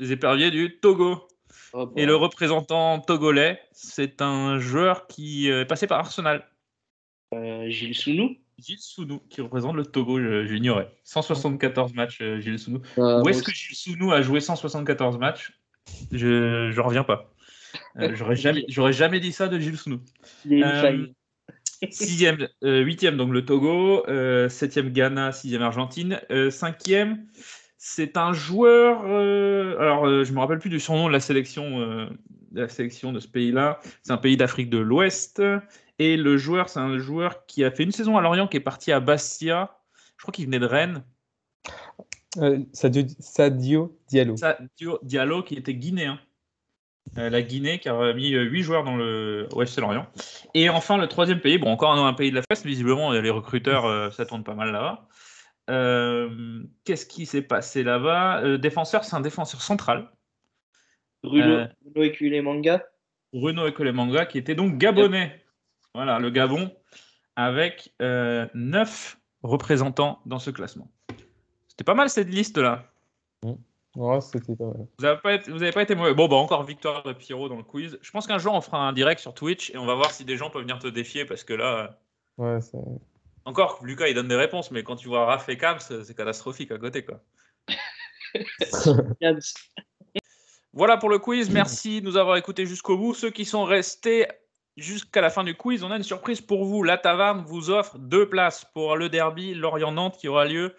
les éperviers du Togo. Oh, bah. Et le représentant togolais, c'est un joueur qui est passé par Arsenal. Euh, Gilles Sounou. Gilles Sounou, qui représente le Togo, j'ignorais. 174 matchs, euh, Gilles Sounou. Euh, Où est-ce que Gilles Sounou a joué 174 matchs? Je je reviens pas. Euh, [LAUGHS] J'aurais jamais, dit ça de Gilles Sounou. Euh. Sixième, huitième, donc le Togo. Septième, Ghana. Sixième, Argentine. Cinquième, c'est un joueur. alors, je me rappelle plus du surnom de la sélection, de la sélection de ce pays-là. C'est un pays d'Afrique de l'Ouest. Et le joueur, c'est un joueur qui a fait une saison à Lorient, qui est parti à Bastia. Je crois qu'il venait de Rennes. Euh, Sadio, Sadio Diallo. Sadio Diallo, qui était guinéen. Euh, la Guinée qui a mis 8 joueurs dans le OFC Lorient. Et enfin, le troisième pays, bon, encore un, un pays de la fête, visiblement, les recruteurs, euh, ça tourne pas mal là-bas. Euh, Qu'est-ce qui s'est passé là-bas? Euh, Défenseur, c'est un défenseur central. Bruno, euh, Bruno. Bruno Ekolemanga, qui était donc gabonais. Voilà, le Gabon, avec 9 représentants dans ce classement. C'était pas mal cette liste-là. Ouais, c'était pas mal. Vous n'avez pas, été- vous avez pas été mauvais. Bon, bah encore victoire de Pierrot dans le quiz. Je pense qu'un jour on fera un direct sur Twitch et on va voir si des gens peuvent venir te défier parce que là, euh, Ouais, c'est- encore, Lucas il donne des réponses, mais quand tu vois Raph et Cam, c'est c'est catastrophique à côté quoi. [LAUGHS] Voilà pour le quiz. Merci de nous avoir écoutés jusqu'au bout. Ceux qui sont restés jusqu'à la fin du quiz, on a une surprise pour vous. La Taverne vous offre deux places pour le derby Lorient-Nantes qui aura lieu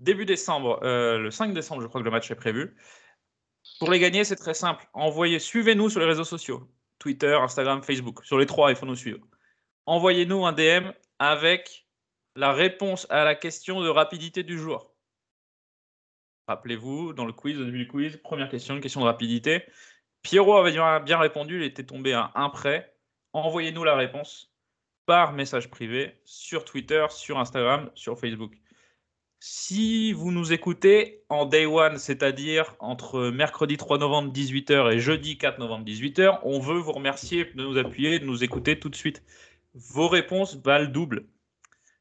début décembre. Euh, le 5 décembre, je crois que le match est prévu. Pour les gagner, c'est très simple. Envoyez, suivez-nous sur les réseaux sociaux Twitter, Instagram, Facebook. Sur les trois, il faut nous suivre. Envoyez-nous un DM avec la réponse à la question de rapidité du jour. Rappelez-vous, dans le quiz, au début du quiz, première question, une question de rapidité. Pierrot avait bien, répondu, il était tombé à un prêt. Envoyez-nous la réponse par message privé sur Twitter, sur Instagram, sur Facebook. Si vous nous écoutez en day one, c'est-à-dire entre mercredi 3 novembre 18h et jeudi 4 novembre 18h, on veut vous remercier de nous appuyer, de nous écouter tout de suite. Vos réponses valent double.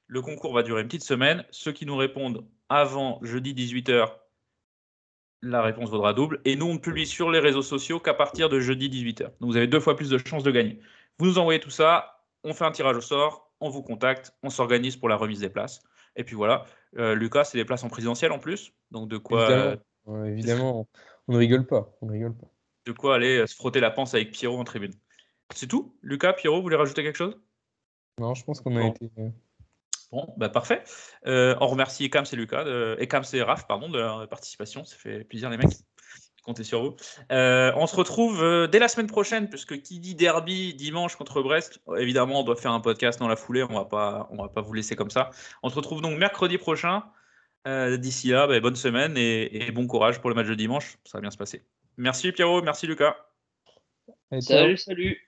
Le concours va durer une petite semaine. Ceux qui nous répondent avant jeudi 18h, la réponse vaudra double. Et nous, on publie sur les réseaux sociaux qu'à partir de jeudi 18h. Donc vous avez deux fois plus de chances de gagner. Vous nous envoyez tout ça, on fait un tirage au sort, on vous contacte, on s'organise pour la remise des places. Et puis voilà, Euh, Lucas, c'est des places en présidentiel en plus. Donc de quoi, Évidemment, euh, évidemment, on ne rigole pas. On ne rigole pas. de quoi aller euh, se frotter la panse avec Pierrot en tribune. C'est tout Lucas, Pierrot, vous voulez rajouter quelque chose? Non, je pense qu'on a Bon. été. Bon, bah parfait. Euh, on remercie Ekams et Lucas, de, Ekams et Raph, pardon, de leur participation. Ça fait plaisir, les mecs. Comptez sur vous. Euh, on se retrouve euh, dès la semaine prochaine, puisque qui dit derby dimanche contre Brest, évidemment, on doit faire un podcast dans la foulée. On va pas, on va pas vous laisser comme ça. On se retrouve donc mercredi prochain. Euh, D'ici là, bah, bonne semaine et, et bon courage pour le match de dimanche. Ça va bien se passer. Merci Pierrot, merci Lucas. Salut, salut.